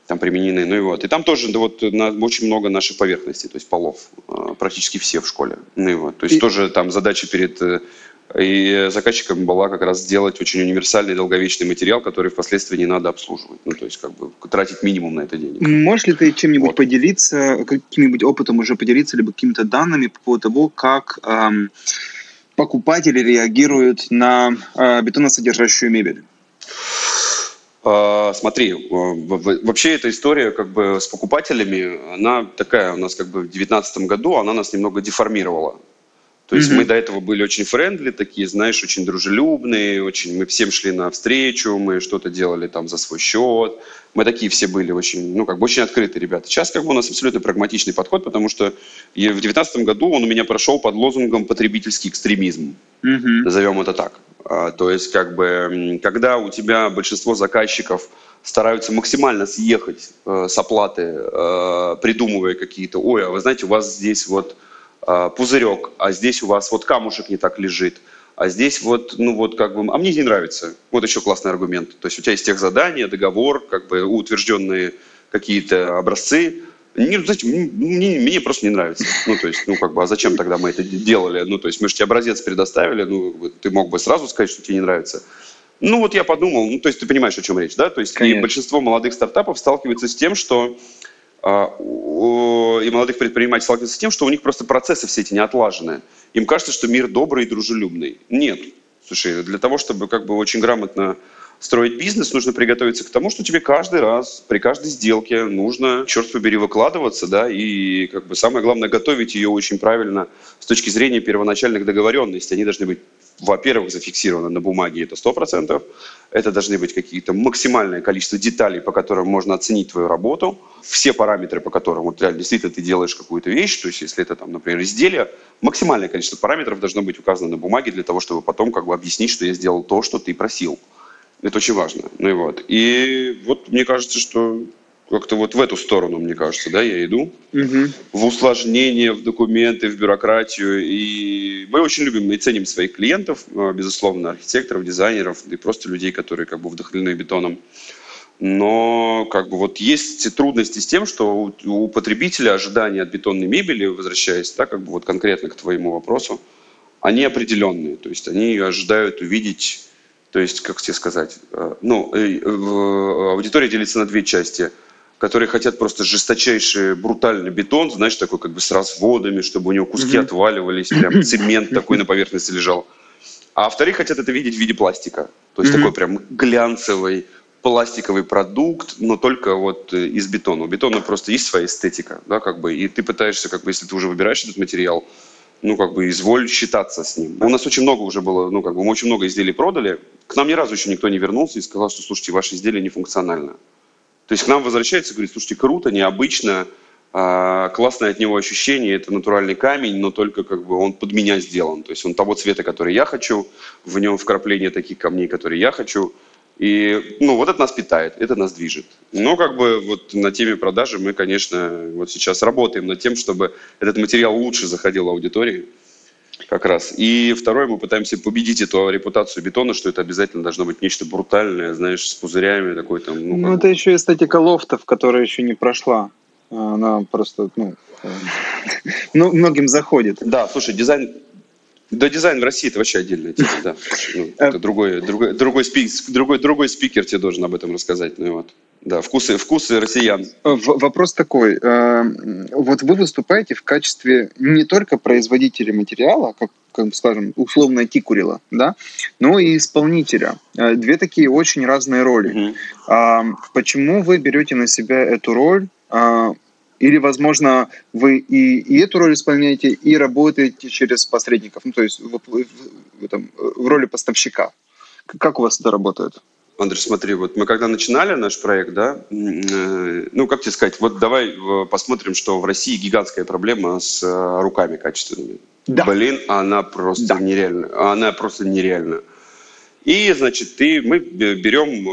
там применены. Ну и вот. И там тоже да, вот, на, очень много наших поверхностей, то есть полов, а, практически все в школе. Ну и вот. То есть и... тоже там задача перед э, и заказчиком была как раз сделать очень универсальный долговечный материал, который впоследствии не надо обслуживать. Ну, то есть, как бы тратить минимум на это денег. Можешь ли ты чем-нибудь вот. поделиться, каким-нибудь опытом уже поделиться, либо какими-то данными по поводу того, как эм, покупатели реагируют на э, бетоносодержащую мебель? А, смотри, э, вообще эта история как бы с покупателями, она такая у нас как бы в 2019 году, она нас немного деформировала. То есть mm-hmm. мы до этого были очень френдли, такие, знаешь, очень дружелюбные, очень мы всем шли навстречу, мы что-то делали там за свой счет. Мы такие все были очень, ну, как бы очень открытые ребята. Сейчас как бы у нас абсолютно прагматичный подход, потому что в 2019 году он у меня прошел под лозунгом «потребительский экстремизм». Mm-hmm. Назовем это так. А, то есть как бы, когда у тебя большинство заказчиков стараются максимально съехать э, с оплаты, э, придумывая какие-то, ой, а вы знаете, у вас здесь вот пузырек, а здесь у вас вот камушек не так лежит, а здесь вот, ну вот как бы, а мне не нравится. Вот еще классный аргумент. То есть у тебя есть тех задания, договор, как бы утвержденные какие-то образцы, не, знаете, мне, мне просто не нравится. Ну, то есть, ну, как бы, а зачем тогда мы это делали? Ну, то есть, мы же тебе образец предоставили, ну, ты мог бы сразу сказать, что тебе не нравится. Ну, вот я подумал, ну, то есть, ты понимаешь, о чем речь, да? То есть, Конечно. и большинство молодых стартапов сталкиваются с тем, что а, и молодых предпринимателей сталкиваются с тем, что у них просто процессы все эти не отлажены. Им кажется, что мир добрый и дружелюбный. Нет. Слушай, для того, чтобы как бы очень грамотно строить бизнес, нужно приготовиться к тому, что тебе каждый раз, при каждой сделке нужно, черт побери, выкладываться, да, и как бы самое главное, готовить ее очень правильно с точки зрения первоначальных договоренностей. Они должны быть во-первых, зафиксировано на бумаге, это 100%. Это должны быть какие-то максимальное количество деталей, по которым можно оценить твою работу. Все параметры, по которым вот реально действительно ты делаешь какую-то вещь, то есть если это, там, например, изделие, максимальное количество параметров должно быть указано на бумаге для того, чтобы потом как бы объяснить, что я сделал то, что ты просил. Это очень важно. Ну и вот. И вот мне кажется, что как-то вот в эту сторону, мне кажется, да, я иду. Угу. В усложнение, в документы, в бюрократию. И мы очень любим и ценим своих клиентов, а, безусловно, архитекторов, дизайнеров и просто людей, которые как бы вдохновлены бетоном. Но как бы вот есть трудности с тем, что у, у потребителя ожидания от бетонной мебели, возвращаясь, да, как бы вот конкретно к твоему вопросу, они определенные. То есть они ожидают увидеть то есть, как тебе сказать, э, ну, э, аудитория делится на две части, которые хотят просто жесточайший брутальный бетон, знаешь, такой как бы с разводами, чтобы у него куски mm-hmm. отваливались, прям цемент такой на поверхности лежал. А вторые хотят это видеть в виде пластика. То есть mm-hmm. такой прям глянцевый пластиковый продукт, но только вот э, из бетона. У бетона просто есть своя эстетика, да, как бы, и ты пытаешься, как бы, если ты уже выбираешь этот материал, ну, как бы, изволь считаться с ним. У нас очень много уже было, ну, как бы, мы очень много изделий продали. К нам ни разу еще никто не вернулся и сказал, что, слушайте, ваше изделие не функционально. То есть к нам возвращается и говорит, слушайте, круто, необычно, а, классное от него ощущение, это натуральный камень, но только как бы он под меня сделан. То есть он того цвета, который я хочу, в нем вкрапление таких камней, которые я хочу. И, ну, вот это нас питает, это нас движет. Но, как бы, вот на теме продажи мы, конечно, вот сейчас работаем над тем, чтобы этот материал лучше заходил аудитории. Как раз. И второе, мы пытаемся победить эту репутацию бетона, что это обязательно должно быть нечто брутальное, знаешь, с пузырями, такой там... Ну, ну это еще эстетика лофтов, которая еще не прошла. Она просто, ну, э, ну, многим заходит. Да, слушай, дизайн, да, дизайн в России это вообще отдельная тема, да. Ну, это другой, другой, другой, спик, другой, другой спикер тебе должен об этом рассказать. Ну, вот. Да, вкусы, вкусы россиян. В, вопрос такой. Э, вот вы выступаете в качестве не только производителя материала, как, как скажем, условно Тикурила, да, но и исполнителя. Э, две такие очень разные роли. Угу. Почему вы берете на себя эту роль? Или, возможно, вы и, и эту роль исполняете, и работаете через посредников, ну, то есть в, в, в, там, в роли поставщика. Как у вас это работает? Андрей, смотри, вот мы когда начинали наш проект, да, э, ну, как тебе сказать, вот давай э, посмотрим, что в России гигантская проблема с э, руками качественными. Да. Блин, она просто да. нереальна. Она просто нереальна. И, значит, ты, мы берем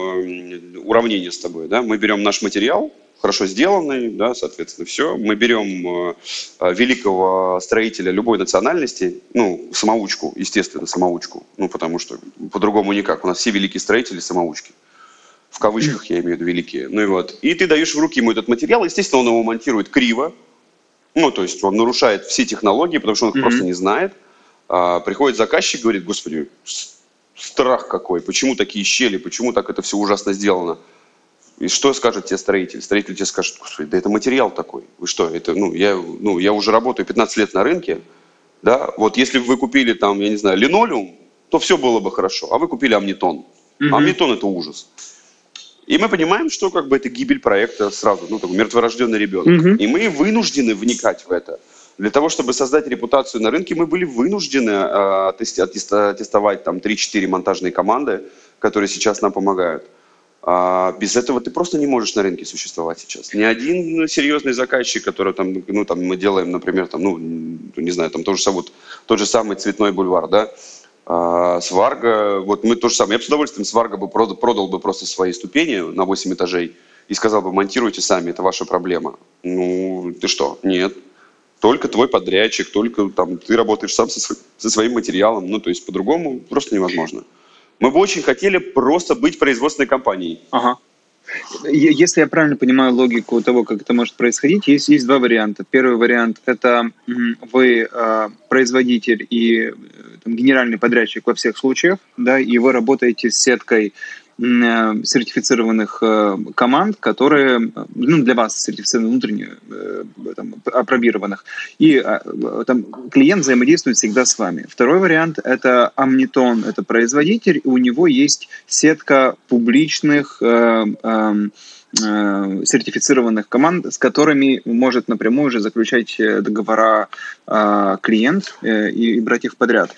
уравнение с тобой, да, мы берем наш материал, хорошо сделанный, да, соответственно, все. Мы берем э, великого строителя любой национальности, ну, самоучку, естественно, самоучку, ну, потому что по-другому никак. У нас все великие строители самоучки. В кавычках я имею в виду великие. Ну и вот. И ты даешь в руки ему этот материал, естественно, он его монтирует криво, ну, то есть он нарушает все технологии, потому что он их mm-hmm. просто не знает. А, приходит заказчик, говорит, господи, страх какой, почему такие щели, почему так это все ужасно сделано. И что скажет тебе строитель? Строитель тебе скажет, господи, да это материал такой. Вы что, это, ну, я, ну, я уже работаю 15 лет на рынке, да, вот если бы вы купили там, я не знаю, линолеум, то все было бы хорошо, а вы купили амнитон. Mm-hmm. Амнитон это ужас. И мы понимаем, что как бы это гибель проекта сразу, ну, такой мертворожденный ребенок. Mm-hmm. И мы вынуждены вникать в это. Для того, чтобы создать репутацию на рынке, мы были вынуждены э, тестовать там 3-4 монтажные команды, которые сейчас нам помогают. А без этого ты просто не можешь на рынке существовать сейчас. Ни один серьезный заказчик, который там, ну, там мы делаем, например, там, ну, не знаю, там тот же, вот, тот же самый цветной бульвар, да, а, Сварга, вот мы то же самое. Я бы с удовольствием Сварга бы продал, продал бы просто свои ступени на 8 этажей и сказал бы, монтируйте сами, это ваша проблема. Ну, ты что? Нет. Только твой подрядчик, только там ты работаешь сам со, со своим материалом. Ну, то есть по-другому просто невозможно. Мы бы очень хотели просто быть производственной компанией. Ага. Если я правильно понимаю логику того, как это может происходить, есть, есть два варианта. Первый вариант – это вы э, производитель и э, там, генеральный подрядчик во всех случаях, да, и вы работаете с сеткой сертифицированных э, команд, которые ну, для вас сертифицированы внутренне э, там, опробированных. И там, клиент взаимодействует всегда с вами. Второй вариант – это Omniton, это производитель, и у него есть сетка публичных Э, сертифицированных команд, с которыми может напрямую уже заключать э, договора э, клиент и, брать их подряд.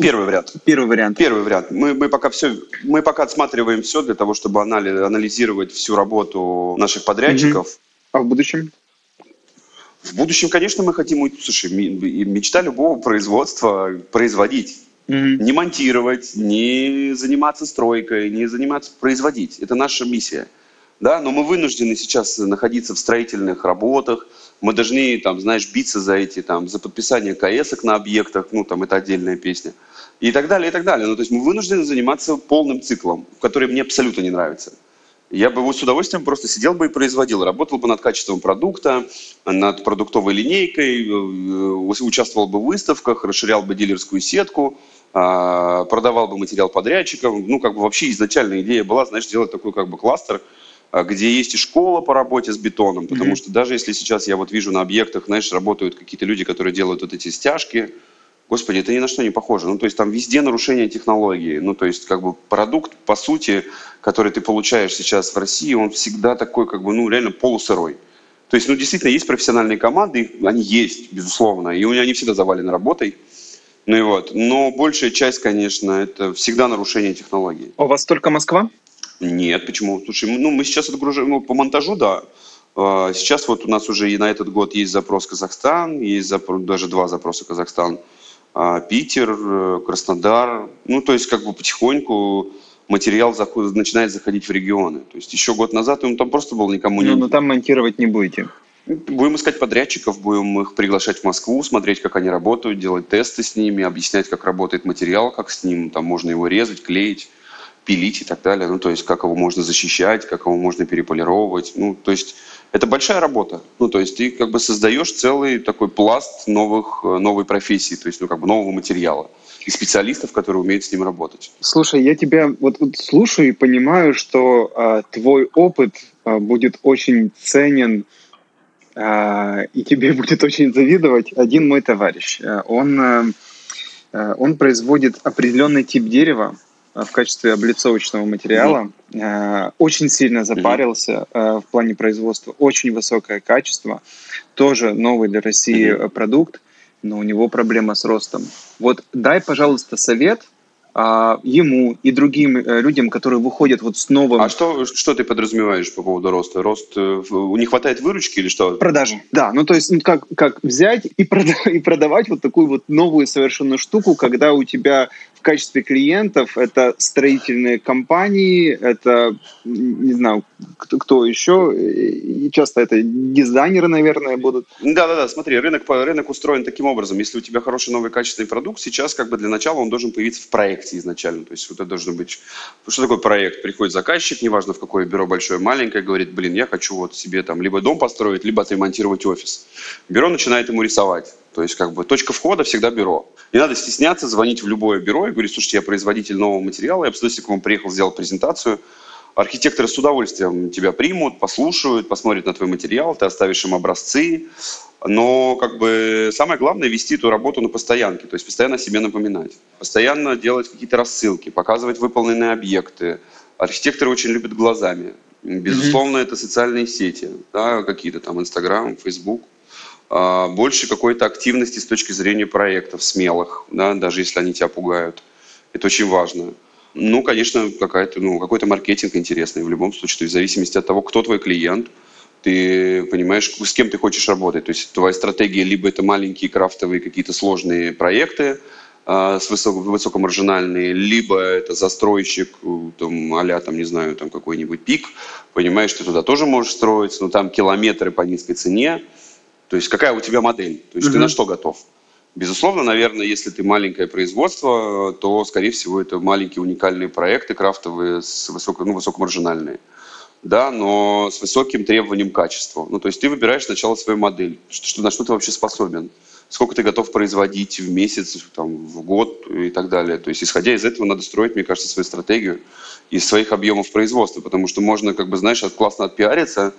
Первый вариант. Первый вариант. Первый вариант. Мы, мы пока все, мы пока отсматриваем все для того, чтобы анализировать всю работу наших подрядчиков. Угу. А в будущем? В будущем, конечно, мы хотим, слушай, мечта любого производства производить. Mm-hmm. Не монтировать, не заниматься стройкой, не заниматься производить. Это наша миссия да, но мы вынуждены сейчас находиться в строительных работах, мы должны, там, знаешь, биться за эти, там, за подписание КСок на объектах, ну, там, это отдельная песня, и так далее, и так далее. Ну, то есть мы вынуждены заниматься полным циклом, который мне абсолютно не нравится. Я бы вот с удовольствием просто сидел бы и производил, работал бы над качеством продукта, над продуктовой линейкой, э, участвовал бы в выставках, расширял бы дилерскую сетку, а, продавал бы материал подрядчикам. Ну, как бы вообще изначальная идея была, знаешь, сделать такой как бы кластер – где есть и школа по работе с бетоном, потому mm-hmm. что даже если сейчас я вот вижу на объектах, знаешь, работают какие-то люди, которые делают вот эти стяжки, господи, это ни на что не похоже. Ну, то есть там везде нарушение технологии. Ну, то есть как бы продукт, по сути, который ты получаешь сейчас в России, он всегда такой, как бы, ну, реально полусырой. То есть, ну, действительно, есть профессиональные команды, они есть, безусловно, и у меня они всегда завалены работой. Ну и вот. Но большая часть, конечно, это всегда нарушение технологии. А у вас только Москва? Нет, почему? Слушай, ну мы сейчас отгружаем, ну, по монтажу, да. А, сейчас вот у нас уже и на этот год есть запрос Казахстан, есть запрос, даже два запроса Казахстан, а, Питер, э, Краснодар. Ну, то есть как бы потихоньку материал заходит, начинает заходить в регионы. То есть еще год назад он там просто был никому не... Ну, но там монтировать не будете. Будем искать подрядчиков, будем их приглашать в Москву, смотреть, как они работают, делать тесты с ними, объяснять, как работает материал, как с ним там можно его резать, клеить пилить и так далее. Ну, то есть, как его можно защищать, как его можно переполировывать. Ну, то есть, это большая работа. Ну, то есть, ты как бы создаешь целый такой пласт новых, э, новой профессии, то есть, ну, как бы нового материала и специалистов, которые умеют с ним работать. Слушай, я тебя вот, вот слушаю и понимаю, что э, твой опыт э, будет очень ценен э, и тебе будет очень завидовать один мой товарищ. Он, э, он производит определенный тип дерева, в качестве облицовочного материала. Mm-hmm. Очень сильно запарился mm-hmm. в плане производства. Очень высокое качество. Тоже новый для России mm-hmm. продукт, но у него проблема с ростом. Вот дай, пожалуйста, совет – а, ему и другим э, людям, которые выходят вот с новым... А что, что ты подразумеваешь по поводу роста? Рост, э, не хватает выручки или что? Продажи, да. Ну, то есть ну, как, как взять и, продавать, и продавать вот такую вот новую совершенно штуку, когда у тебя качестве клиентов это строительные компании, это, не знаю, кто, кто еще, и часто это дизайнеры, наверное, будут. Да-да-да, смотри, рынок, рынок устроен таким образом. Если у тебя хороший новый качественный продукт, сейчас как бы для начала он должен появиться в проекте изначально. То есть вот это должно быть... Что такое проект? Приходит заказчик, неважно в какое бюро, большое, маленькое, говорит, блин, я хочу вот себе там либо дом построить, либо отремонтировать офис. Бюро начинает ему рисовать. То есть как бы точка входа всегда бюро. Не надо стесняться, звонить в любое бюро и говорить, слушайте, я производитель нового материала, я бы с к вам приехал, сделал презентацию, Архитекторы с удовольствием тебя примут, послушают, посмотрят на твой материал, ты оставишь им образцы. Но как бы самое главное вести эту работу на постоянке, то есть постоянно себе напоминать, постоянно делать какие-то рассылки, показывать выполненные объекты. Архитекторы очень любят глазами. Безусловно, mm-hmm. это социальные сети, да, какие-то там Инстаграм, Фейсбук. А, больше какой-то активности с точки зрения проектов смелых, да, даже если они тебя пугают. Это очень важно. Ну, конечно, какая-то, ну, какой-то маркетинг интересный в любом случае. То есть в зависимости от того, кто твой клиент, ты понимаешь, с кем ты хочешь работать. То есть твоя стратегия либо это маленькие крафтовые какие-то сложные проекты, э, с высоко, высокомаржинальные, либо это застройщик, там, а там, не знаю, там какой-нибудь пик, понимаешь, ты туда тоже можешь строиться, но там километры по низкой цене. То есть какая у тебя модель? То есть mm-hmm. ты на что готов? Безусловно, наверное, если ты маленькое производство, то, скорее всего, это маленькие уникальные проекты крафтовые, с высоко, ну, высокомаржинальные. Да, но с высоким требованием качества. Ну, то есть ты выбираешь сначала свою модель, что, на что ты вообще способен, сколько ты готов производить в месяц, там, в год и так далее. То есть, исходя из этого, надо строить, мне кажется, свою стратегию из своих объемов производства, потому что можно, как бы, знаешь, классно отпиариться,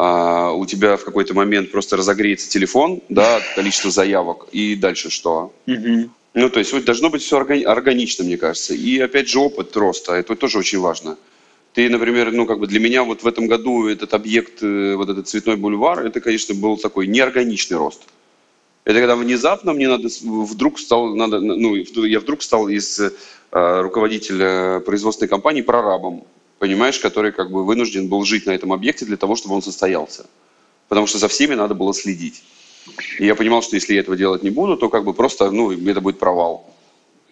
а, у тебя в какой-то момент просто разогреется телефон, да, количество заявок, и дальше что? Угу. Ну, то есть вот, должно быть все органично, мне кажется. И опять же опыт роста, это тоже очень важно. Ты, например, ну, как бы для меня вот в этом году этот объект, э, вот этот цветной бульвар, это, конечно, был такой неорганичный рост. Это когда внезапно мне надо, вдруг стал, надо, ну, я вдруг стал из э, руководителя производственной компании прорабом понимаешь, который как бы вынужден был жить на этом объекте для того, чтобы он состоялся. Потому что за всеми надо было следить. И я понимал, что если я этого делать не буду, то как бы просто, ну, это будет провал.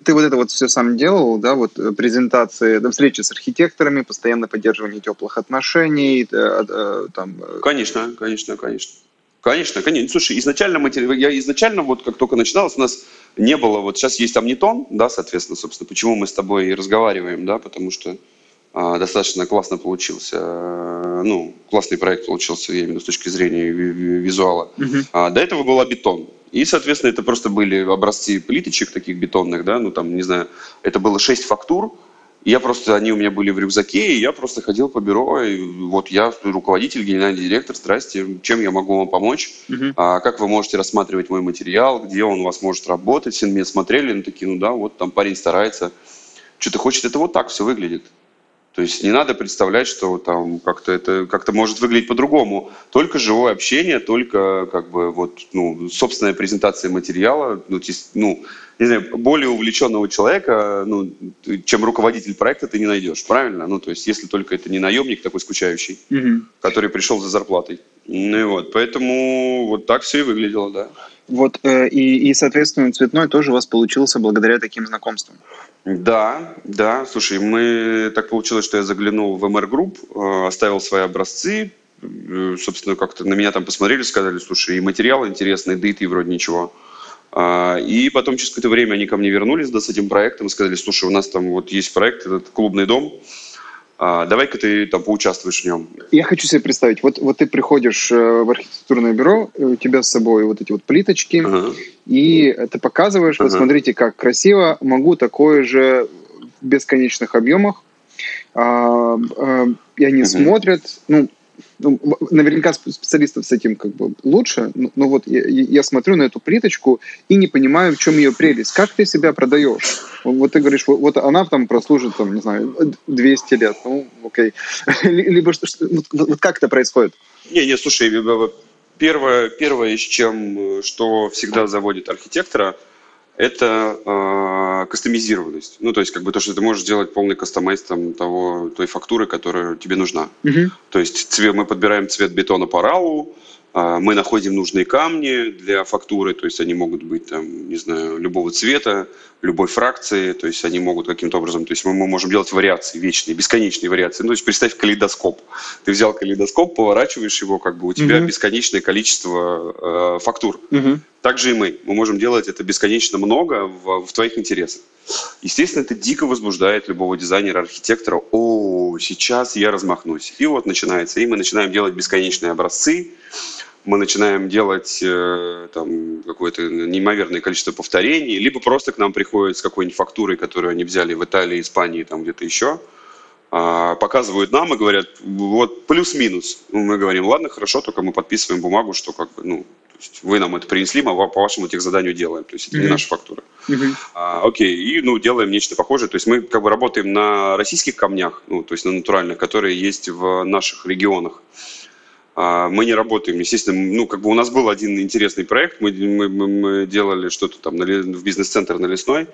Ты вот это вот все сам делал, да, вот э, презентации, да, встречи с архитекторами, постоянно поддерживание теплых отношений, э, э, там... Конечно, конечно, конечно. Конечно, конечно. Слушай, изначально материал, я изначально вот как только начиналось, у нас не было, вот сейчас есть амнитон, да, соответственно, собственно, почему мы с тобой и разговариваем, да, потому что достаточно классно получился, э, ну, классный проект получился, я имею в виду с точки зрения визуала. Uh-huh. До этого был бетон. И, соответственно, это просто были образцы плиточек таких бетонных, да, ну, там, не знаю, это было шесть фактур, я просто, они у меня были в рюкзаке, и я просто ходил по бюро, и вот я руководитель, генеральный директор, здрасте, чем я могу вам помочь, uh-huh. а, как вы можете рассматривать мой материал, где он у вас может работать, все на меня смотрели, ну такие, ну да, вот там парень старается, что-то хочет, это вот так все выглядит. То есть не надо представлять, что там как-то это как-то может выглядеть по-другому. Только живое общение, только как бы вот ну собственная презентация материала, ну, ну не знаю, более увлеченного человека, ну, чем руководитель проекта, ты не найдешь, правильно? Ну, то есть, если только это не наемник такой скучающий, угу. который пришел за зарплатой. Ну и вот, поэтому вот так все и выглядело, да. Вот, э, и, и, соответственно, цветной тоже у вас получился благодаря таким знакомствам. Да, да. Слушай, мы так получилось, что я заглянул в MR Group, э, оставил свои образцы, э, собственно, как-то на меня там посмотрели, сказали, слушай, и материал интересный, да и ты вроде ничего. А, и потом через какое-то время они ко мне вернулись да, с этим проектом, сказали, слушай, у нас там вот есть проект, этот клубный дом, а, давай-ка ты там поучаствуешь в нем. Я хочу себе представить, вот, вот ты приходишь э, в архитектурное бюро, у тебя с собой вот эти вот плиточки, ага. и ты показываешь, ага. вот смотрите, как красиво, могу такое же в бесконечных объемах, а, а, и они угу. смотрят, ну, ну, наверняка специалистов с этим как бы лучше, но, но вот я, я смотрю на эту плиточку и не понимаю, в чем ее прелесть. Как ты себя продаешь? Вот ты говоришь, вот, вот она там прослужит, там, не знаю, 200 лет, ну, окей. Либо что, вот, вот как это происходит? Не, не, слушай, первое, первое, с чем, что всегда заводит архитектора, это э, кастомизированность. Ну, то есть, как бы то, что ты можешь сделать полный кастомайз там, того, той фактуры, которая тебе нужна. Uh-huh. То есть цвет, мы подбираем цвет бетона по РАУ, мы находим нужные камни для фактуры, то есть они могут быть там, не знаю, любого цвета, любой фракции, то есть они могут каким-то образом, то есть мы, мы можем делать вариации вечные, бесконечные вариации. Ну, то есть представь калейдоскоп. Ты взял калейдоскоп, поворачиваешь его, как бы у тебя uh-huh. бесконечное количество э, фактур. Так же и мы. Мы можем делать это бесконечно много в, в твоих интересах. Естественно, это дико возбуждает любого дизайнера, архитектора. О, сейчас я размахнусь. И вот начинается. И мы начинаем делать бесконечные образцы. Мы начинаем делать э, там какое-то неимоверное количество повторений, либо просто к нам приходят с какой-нибудь фактурой, которую они взяли в Италии, Испании, там где-то еще, э, показывают нам и говорят, вот плюс-минус. Ну, мы говорим, ладно, хорошо, только мы подписываем бумагу, что как бы, ну, вы нам это принесли, мы по вашему техзаданию делаем. То есть это mm-hmm. не наша фактура. Mm-hmm. А, окей, и ну, делаем нечто похожее. То есть мы как бы работаем на российских камнях, ну, то есть на натуральных, которые есть в наших регионах. А, мы не работаем, естественно, ну, как бы у нас был один интересный проект, мы, мы, мы делали что-то там на, в бизнес-центр на Лесной,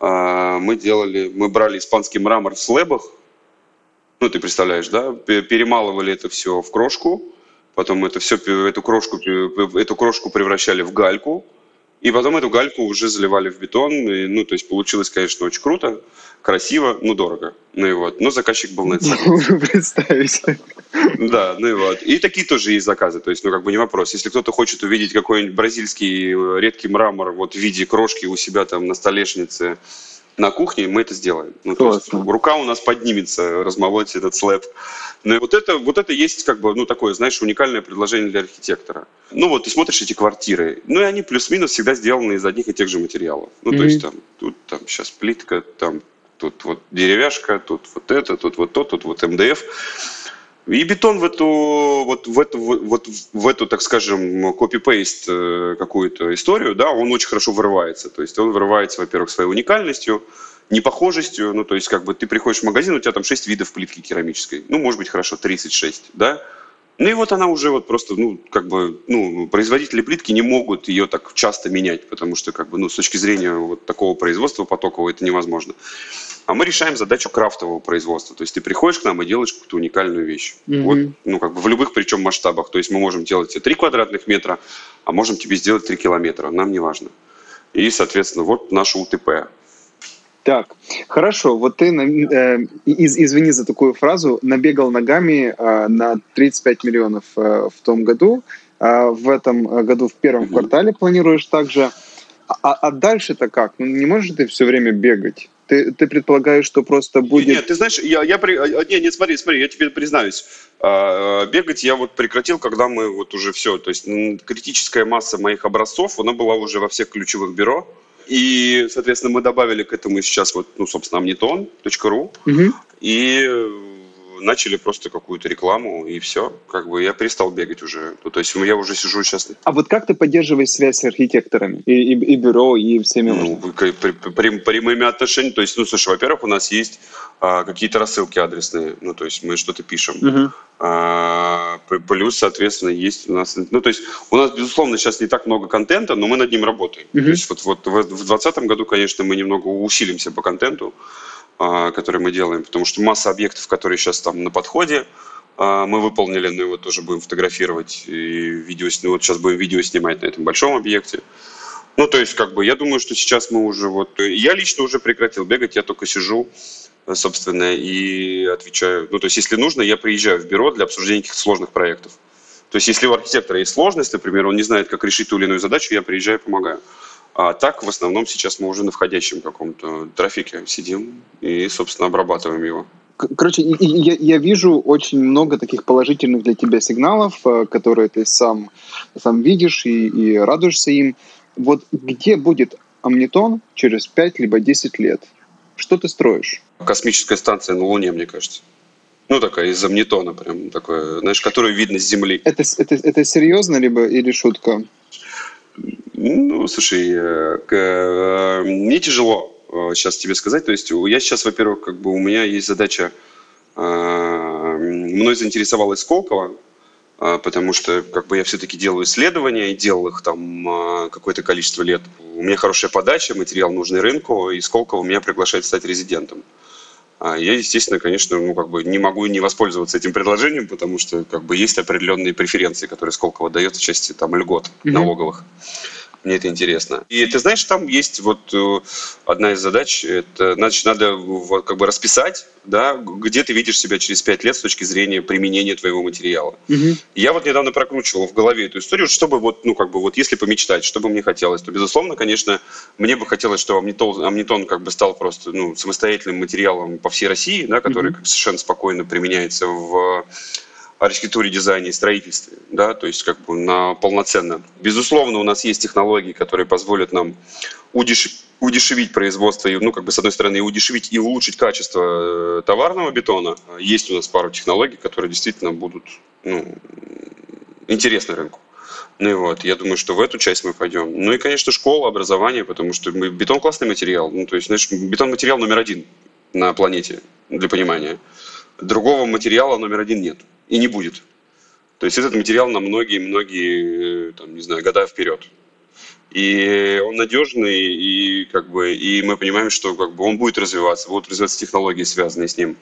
а, мы делали, мы брали испанский мрамор в слэбах, ну, ты представляешь, да, перемалывали это все в крошку, потом это все, эту крошку, эту крошку превращали в гальку, и потом эту гальку уже заливали в бетон. И, ну, то есть получилось, конечно, очень круто, красиво, но дорого. Ну и вот. Но заказчик был на это Представить. Да, ну и вот. И такие тоже есть заказы. То есть, ну, как бы не вопрос. Если кто-то хочет увидеть какой-нибудь бразильский э, редкий мрамор вот в виде крошки у себя там на столешнице, на кухне, мы это сделаем. Ну, то есть, рука у нас поднимется размолоть этот слэп. Ну и вот это, вот это есть как бы, ну, такое, знаешь, уникальное предложение для архитектора. Ну вот ты смотришь эти квартиры, ну и они плюс-минус всегда сделаны из одних и тех же материалов. Ну, mm-hmm. то есть там, тут там сейчас плитка, там тут вот деревяшка, тут вот это, тут вот то, тут вот МДФ. И бетон в эту, вот в эту, вот в эту, так скажем, копипейст э, какую-то историю, да, он очень хорошо вырывается. То есть он вырывается, во-первых, своей уникальностью, непохожестью, ну, то есть как бы ты приходишь в магазин, у тебя там 6 видов плитки керамической, ну, может быть, хорошо, 36, да, ну и вот она уже вот просто, ну, как бы, ну, производители плитки не могут ее так часто менять, потому что, как бы, ну, с точки зрения вот такого производства потокового это невозможно. А мы решаем задачу крафтового производства. То есть ты приходишь к нам и делаешь какую-то уникальную вещь. Mm-hmm. Вот, ну, как бы в любых причем масштабах. То есть мы можем делать тебе 3 квадратных метра, а можем тебе сделать 3 километра. Нам не важно. И, соответственно, вот наше УТП. Так, хорошо. Вот ты, э, из, извини за такую фразу, набегал ногами э, на 35 миллионов э, в том году. Э, в этом году в первом mm-hmm. квартале планируешь также. А, а дальше-то как? Ну, не можешь ты все время бегать? Ты, ты предполагаешь, что просто будет... Нет, ты знаешь, я, я при... А, нет, нет, смотри, смотри, я тебе признаюсь. А, бегать я вот прекратил, когда мы вот уже все, то есть критическая масса моих образцов, она была уже во всех ключевых бюро. И, соответственно, мы добавили к этому сейчас вот, ну, собственно, amniton.ru. Угу. И начали просто какую-то рекламу, и все. Как бы я перестал бегать уже. Ну, то есть я уже сижу сейчас... А вот как ты поддерживаешь связь с архитекторами? И, и, и бюро, и всеми... Ну, при, при, при, прямыми отношениями. То есть, ну, слушай, во-первых, у нас есть а, какие-то рассылки адресные. Ну, то есть мы что-то пишем. Угу. А, плюс, соответственно, есть у нас... Ну, то есть у нас, безусловно, сейчас не так много контента, но мы над ним работаем. Угу. То есть вот, вот в 2020 году, конечно, мы немного усилимся по контенту. А, которые мы делаем, потому что масса объектов, которые сейчас там на подходе, а, мы выполнили, но его тоже будем фотографировать и видео, ну, вот сейчас будем видео снимать на этом большом объекте. Ну, то есть, как бы, я думаю, что сейчас мы уже вот... Я лично уже прекратил бегать, я только сижу, собственно, и отвечаю. Ну, то есть, если нужно, я приезжаю в бюро для обсуждения каких-то сложных проектов. То есть, если у архитектора есть сложность, например, он не знает, как решить ту или иную задачу, я приезжаю и помогаю. А так, в основном, сейчас мы уже на входящем каком-то трафике сидим и, собственно, обрабатываем его. Короче, я, я вижу очень много таких положительных для тебя сигналов, э, которые ты сам, сам видишь и, и радуешься им. Вот где будет Амнитон через 5 либо 10 лет? Что ты строишь? Космическая станция на Луне, мне кажется. Ну, такая из амнитона, прям такое, знаешь, которую видно с Земли. Это, это, это серьезно либо или шутка? Ну, слушай, э, э, мне тяжело сейчас э, тебе сказать. То есть я сейчас, во-первых, как бы у меня есть задача, мной заинтересовалась Сколково, потому что как бы я все-таки делаю исследования и делал их там какое-то количество лет. У меня хорошая подача, материал нужный рынку, и Сколково меня приглашает стать резидентом. А я, естественно, конечно, ну, как бы не могу не воспользоваться этим предложением, потому что как бы есть определенные преференции, которые Сколково дает в части там льгот mm-hmm. налоговых. Мне это интересно. И ты знаешь, там есть вот э, одна из задач, это, значит, надо вот, как бы расписать, да, где ты видишь себя через пять лет с точки зрения применения твоего материала. Угу. Я вот недавно прокручивал в голове эту историю, чтобы вот, ну, как бы вот, если помечтать, что бы мне хотелось, то, безусловно, конечно, мне бы хотелось, чтобы Амнитон, Амнитон как бы стал просто, ну, самостоятельным материалом по всей России, да, который угу. совершенно спокойно применяется в архитектуре, дизайне и строительстве, да, то есть как бы на полноценно. Безусловно, у нас есть технологии, которые позволят нам удешевить удешевить производство, ну, как бы, с одной стороны, и удешевить и улучшить качество э, товарного бетона. Есть у нас пару технологий, которые действительно будут, ну, интересны рынку. Ну и вот, я думаю, что в эту часть мы пойдем. Ну и, конечно, школа, образование, потому что бетон классный материал. Ну, то есть, знаешь, бетон материал номер один на планете, для понимания. Другого материала номер один нет и не будет. То есть этот материал на многие-многие, там, не знаю, года вперед. И он надежный, и как бы, и мы понимаем, что как бы он будет развиваться, будут развиваться технологии, связанные с ним,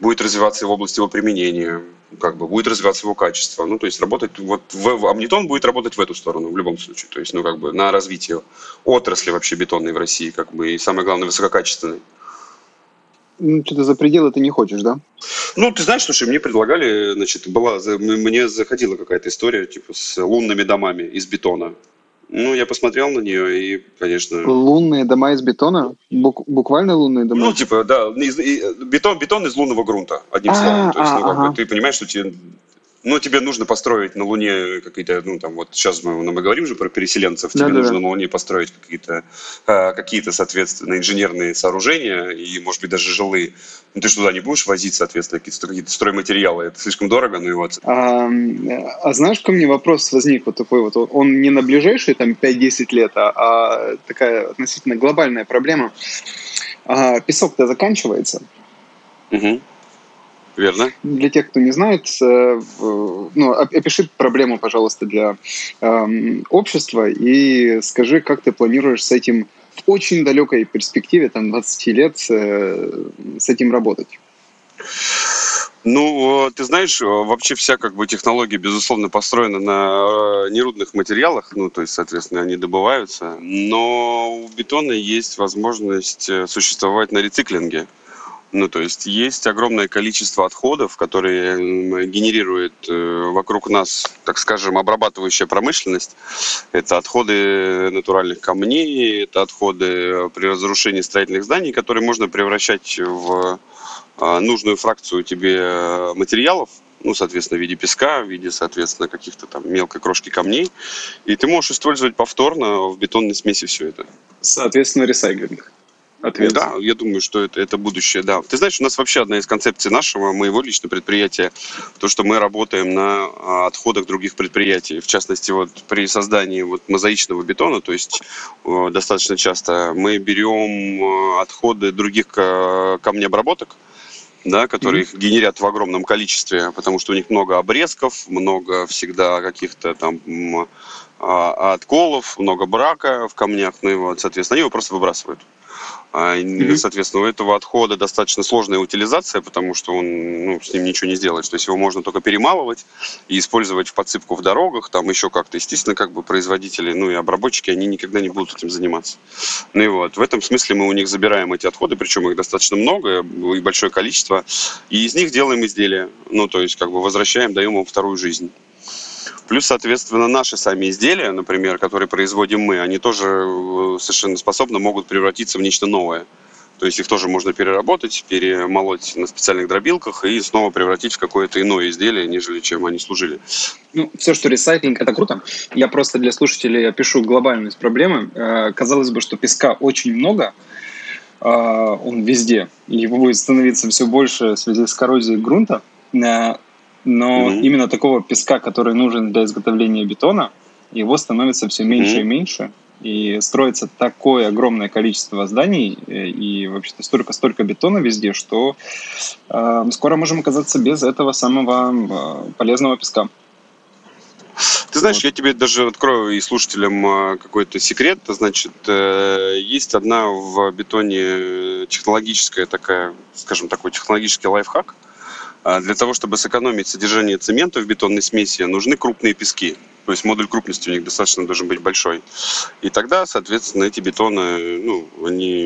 будет развиваться в области его применения, как бы будет развиваться его качество. Ну, то есть работать, вот в, Амнитон будет работать в эту сторону в любом случае. То есть, ну, как бы на развитие отрасли вообще бетонной в России, как бы, и самое главное, высококачественной. Ну, что-то за пределы ты не хочешь, да? Ну, ты знаешь, слушай, мне предлагали, значит, была, мне заходила какая-то история, типа, с лунными домами из бетона. Ну, я посмотрел на нее и, конечно... Лунные дома из бетона? Бук- буквально лунные дома? Ну, типа, да, из, бетон, бетон из лунного грунта, одним а, словом. То есть, ну, как бы, ты понимаешь, что тебе ну, тебе нужно построить на Луне какие-то, ну, там, вот сейчас мы, ну, мы говорим же про переселенцев, тебе да, нужно да. на Луне построить какие-то, а, какие-то, соответственно, инженерные сооружения и, может быть, даже жилые. Ну, ты же туда не будешь возить, соответственно, какие-то, какие стройматериалы, это слишком дорого, ну и вот. А, а знаешь, ко мне вопрос возник вот такой вот, он не на ближайшие там 5-10 лет, а, а такая относительно глобальная проблема. А, песок-то заканчивается. Угу. Верно. Для тех, кто не знает, э, ну, опиши проблему, пожалуйста, для э, общества и скажи, как ты планируешь с этим в очень далекой перспективе, там, 20 лет, э, с этим работать. Ну, ты знаешь, вообще вся как бы технология, безусловно, построена на э, нерудных материалах, ну, то есть, соответственно, они добываются, но у бетона есть возможность существовать на рециклинге. Ну, то есть есть огромное количество отходов, которые генерирует э, вокруг нас, так скажем, обрабатывающая промышленность. Это отходы натуральных камней, это отходы при разрушении строительных зданий, которые можно превращать в нужную фракцию тебе материалов, ну, соответственно, в виде песка, в виде, соответственно, каких-то там мелкой крошки камней. И ты можешь использовать повторно в бетонной смеси все это. Соответственно, ресайклинг ответ. Да, я думаю, что это, это будущее, да. Ты знаешь, у нас вообще одна из концепций нашего, моего личного предприятия, то, что мы работаем на а, отходах других предприятий. В частности, вот при создании вот мозаичного бетона, то есть достаточно часто мы берем отходы других камнеобработок, да, которые mm-hmm. их генерят в огромном количестве, потому что у них много обрезков, много всегда каких-то там а, отколов, много брака в камнях, ну и вот, соответственно, они его просто выбрасывают. Mm-hmm. Соответственно, у этого отхода достаточно сложная утилизация, потому что он, ну, с ним ничего не сделаешь. То есть его можно только перемалывать и использовать в подсыпку в дорогах, там еще как-то. Естественно, как бы производители, ну и обработчики, они никогда не будут этим заниматься. Ну и вот, в этом смысле мы у них забираем эти отходы, причем их достаточно много и большое количество, и из них делаем изделия. Ну, то есть, как бы возвращаем, даем им вторую жизнь. Плюс, соответственно, наши сами изделия, например, которые производим мы, они тоже э, совершенно способны, могут превратиться в нечто новое. То есть их тоже можно переработать, перемолоть на специальных дробилках и снова превратить в какое-то иное изделие, нежели чем они служили. Ну, все, что ресайклинг, это круто. Я просто для слушателей опишу глобальность проблемы. Э, казалось бы, что песка очень много, э, он везде, его будет становиться все больше в связи с коррозией грунта но mm-hmm. именно такого песка, который нужен для изготовления бетона, его становится все меньше mm-hmm. и меньше, и строится такое огромное количество зданий э, и вообще-то столько-столько бетона везде, что э, скоро можем оказаться без этого самого э, полезного песка. Ты знаешь, вот. я тебе даже открою и слушателям э, какой-то секрет. Значит, э, есть одна в бетоне технологическая такая, скажем, такой технологический лайфхак – для того, чтобы сэкономить содержание цемента в бетонной смеси, нужны крупные пески. То есть модуль крупности у них достаточно должен быть большой. И тогда, соответственно, эти бетоны, ну, они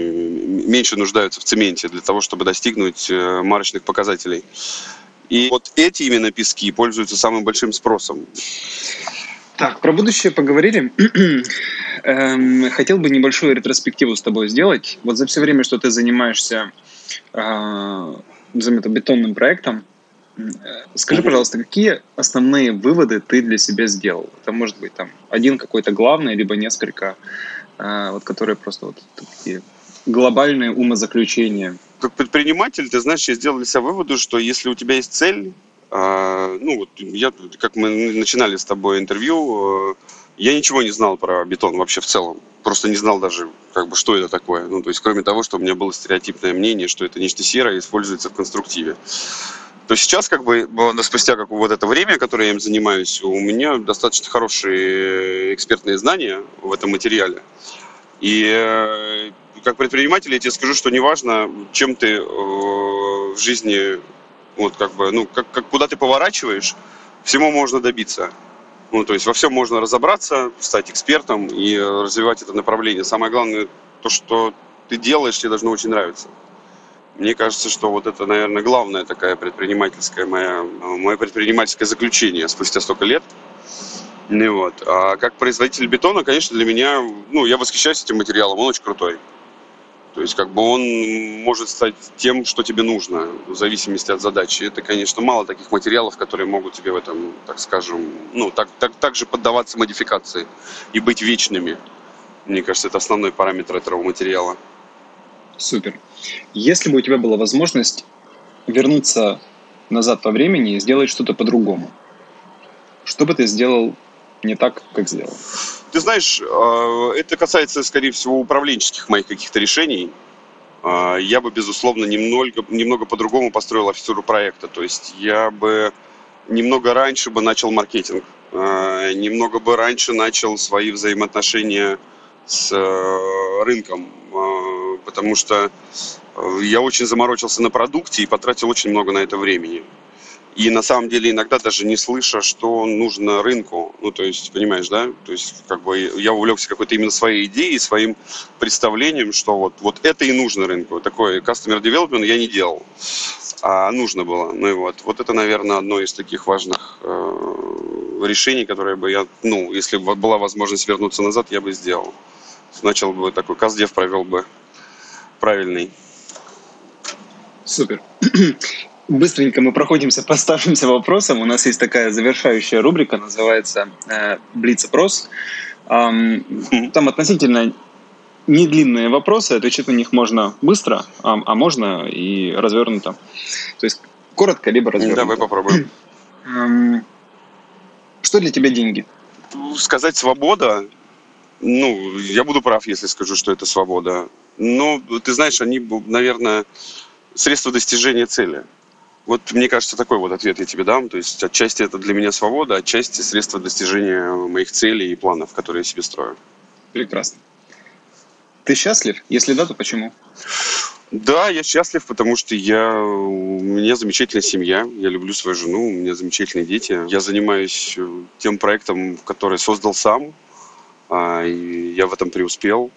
меньше нуждаются в цементе для того, чтобы достигнуть э, марочных показателей. И вот эти именно пески пользуются самым большим спросом. Так, про будущее поговорили. Эм, хотел бы небольшую ретроспективу с тобой сделать. Вот за все время, что ты занимаешься а, бетонным проектом. Скажи, пожалуйста, какие основные выводы ты для себя сделал? Это может быть там один какой-то главный, либо несколько, а, вот которые просто вот такие глобальные умозаключения. Как предприниматель, ты знаешь, я сделал для себя выводы, что если у тебя есть цель, а, ну вот я, как мы начинали с тобой интервью, я ничего не знал про бетон вообще в целом. Просто не знал даже, как бы, что это такое. Ну, то есть, кроме того, что у меня было стереотипное мнение, что это нечто серое используется в конструктиве. то сейчас, как бы, спустя как вот это время, которое я им занимаюсь, у меня достаточно хорошие экспертные знания в этом материале. И э, как предприниматель я тебе скажу, что неважно, чем ты э, в жизни, вот как бы, ну, как, как, куда ты поворачиваешь, всему можно добиться. Ну, то есть во всем можно разобраться, стать экспертом и развивать это направление. Самое главное, то, что ты делаешь, тебе должно очень нравиться. Мне кажется, что вот это, наверное, главная такая предпринимательская моя, мое предпринимательское заключение спустя столько лет. Ну, вот. А как производитель бетона, конечно, для меня, ну, я восхищаюсь этим материалом, он очень крутой. То есть, как бы он может стать тем, что тебе нужно, в зависимости от задачи. Это, конечно, мало таких материалов, которые могут тебе в этом, так скажем, ну, так, так, так же поддаваться модификации и быть вечными. Мне кажется, это основной параметр этого материала. Супер. Если бы у тебя была возможность вернуться назад во времени и сделать что-то по-другому, что бы ты сделал не так, как сделал? Ты знаешь, а, это касается, скорее всего, управленческих моих каких-то решений. А, я бы, безусловно, немного, немного по-другому построил офицеру проекта. То есть я бы немного раньше бы начал маркетинг, а, немного бы раньше начал свои взаимоотношения с э, рынком, потому что э, я очень заморочился на продукте и потратил очень много на это времени. И на самом деле иногда даже не слыша, что нужно рынку. Ну, то есть, понимаешь, да? То есть, как бы я увлекся какой-то именно своей идеей, своим представлением, что вот, вот это и нужно рынку. Такой customer development я не делал, а нужно было. Ну и вот. Вот это, наверное, одно из таких важных э, решений, которые бы я, ну, если бы была возможность вернуться назад, я бы сделал. Начал бы такой каздев провел бы правильный. Супер. Быстренько мы проходимся по оставшимся вопросам. У нас есть такая завершающая рубрика, называется э, «Блиц-опрос». Там относительно не длинные вопросы, отвечать на них можно быстро, а, а можно и развернуто. То есть коротко, либо развернуто. Давай попробуем. Что для тебя деньги? Сказать свобода. Ну, я буду прав, если скажу, что это свобода. Но, ты знаешь, они, наверное, средства достижения цели. Вот мне кажется, такой вот ответ я тебе дам. То есть отчасти это для меня свобода, отчасти средства достижения моих целей и планов, которые я себе строю. Прекрасно. Ты счастлив? Если да, то почему? Да, я счастлив, потому что я, у меня замечательная семья, я люблю свою жену, у меня замечательные дети. Я занимаюсь э, тем проектом, который создал сам, а, и я в этом преуспел.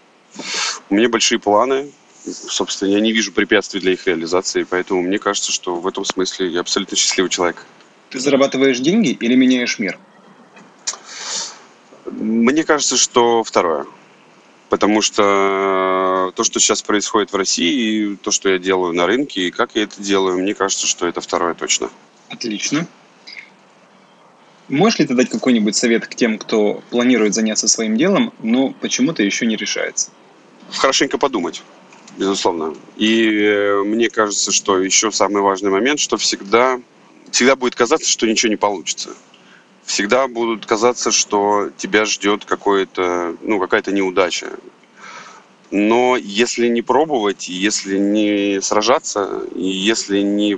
У меня большие планы, собственно, я не вижу препятствий для их реализации, поэтому мне кажется, что в этом смысле я абсолютно счастливый человек. Ты зарабатываешь деньги или меняешь мир? Мне кажется, что второе. Потому что то, что сейчас происходит в России, то, что я делаю на рынке, и как я это делаю, мне кажется, что это второе точно. Отлично. Можешь ли ты дать какой-нибудь совет к тем, кто планирует заняться своим делом, но почему-то еще не решается? Хорошенько подумать безусловно. И э, мне кажется, что еще самый важный момент, что всегда, всегда будет казаться, что ничего не получится. Всегда будут казаться, что тебя ждет какое-то, ну, какая-то неудача. Но если не пробовать, если не сражаться, если не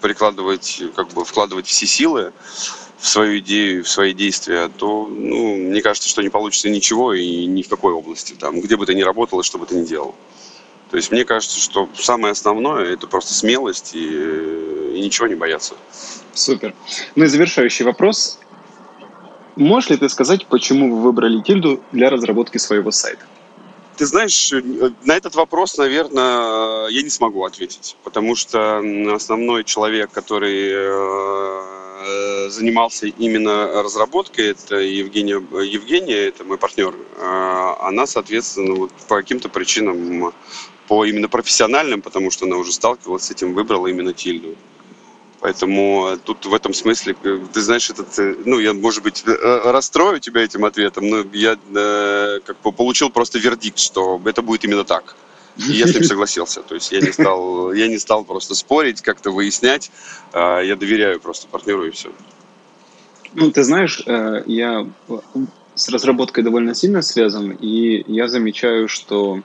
прикладывать, как бы вкладывать все силы в свою идею, в свои действия, то, ну, мне кажется, что не получится ничего и ни в какой области, там, где бы ты ни работал и что бы ты ни делал. То есть мне кажется, что самое основное это просто смелость и, и ничего не бояться. Супер. Ну и завершающий вопрос. Можешь ли ты сказать, почему вы выбрали Тильду для разработки своего сайта? Ты знаешь, на этот вопрос, наверное, я не смогу ответить, потому что основной человек, который э, Э, занимался именно разработкой, это Евгения, Евгения, это мой партнер, э, она, соответственно, вот по каким-то причинам, по именно профессиональным, потому что она уже сталкивалась с этим, выбрала именно Тильду. Поэтому тут в этом смысле, э, ты знаешь, этот, ну, я, может быть, расстрою тебя этим ответом, но я как бы получил просто вердикт, что это будет именно так. И я с ним согласился. То есть я не стал, я не стал просто спорить, как-то выяснять. А я доверяю просто партнеру и все. Ну, ты знаешь, э, я с разработкой довольно сильно связан, и я замечаю, что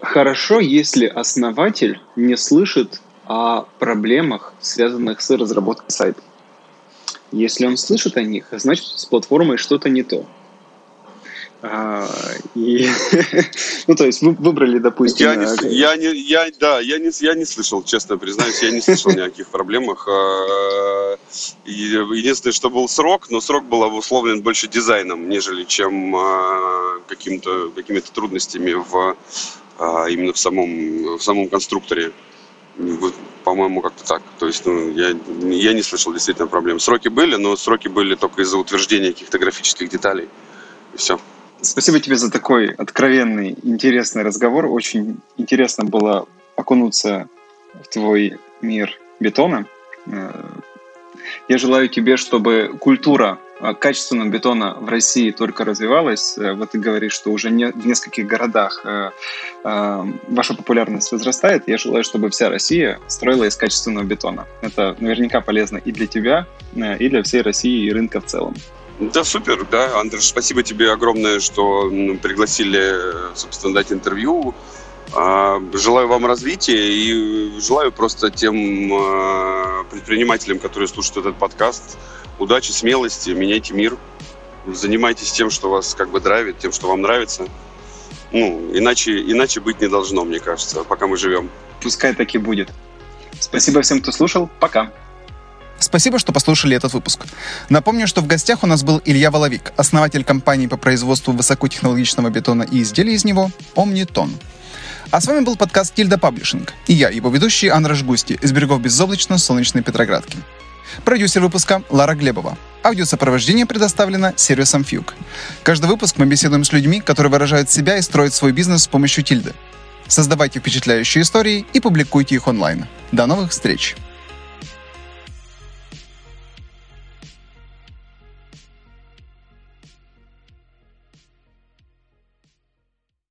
хорошо, если основатель не слышит о проблемах, связанных с разработкой сайта. Если он слышит о них, значит с платформой что-то не то. А, и, ну, то есть вы выбрали, допустим... Я не, э, я не, я, да, я не, я не слышал, честно признаюсь, я не слышал ни о каких проблемах. А, единственное, что был срок, но срок был обусловлен больше дизайном, нежели чем а, каким-то, какими-то трудностями в, именно в самом, в самом конструкторе. По-моему, как-то так. То есть, ну, я, я не слышал действительно проблем. Сроки были, но сроки были только из-за утверждения каких-то графических деталей. И все. Спасибо тебе за такой откровенный, интересный разговор. Очень интересно было окунуться в твой мир бетона. Э, я желаю тебе, чтобы культура э, качественного бетона в России только развивалась. Э, вот ты говоришь, что уже не, в нескольких городах ваша популярность возрастает. Я желаю, чтобы вся Россия строила из качественного бетона. Это наверняка полезно и для тебя, и для всей России, и рынка в целом. Да, супер, да, Андрей, спасибо тебе огромное, что пригласили, собственно, дать интервью. А, желаю вам развития и желаю просто тем а, предпринимателям, которые слушают этот подкаст, удачи, смелости, меняйте мир, занимайтесь тем, что вас как бы драйвит, тем, что вам нравится. Ну, иначе, иначе быть не должно, мне кажется, пока мы живем. Пускай так и будет. Спасибо всем, кто слушал. Пока. Спасибо, что послушали этот выпуск. Напомню, что в гостях у нас был Илья Воловик, основатель компании по производству высокотехнологичного бетона и изделий из него «Омнитон». А с вами был подкаст «Тильда Паблишинг» и я, его ведущий Андраш Густи из берегов безоблачно солнечной Петроградки. Продюсер выпуска Лара Глебова. Аудиосопровождение предоставлено сервисом Фьюг. Каждый выпуск мы беседуем с людьми, которые выражают себя и строят свой бизнес с помощью Тильды. Создавайте впечатляющие истории и публикуйте их онлайн. До новых встреч!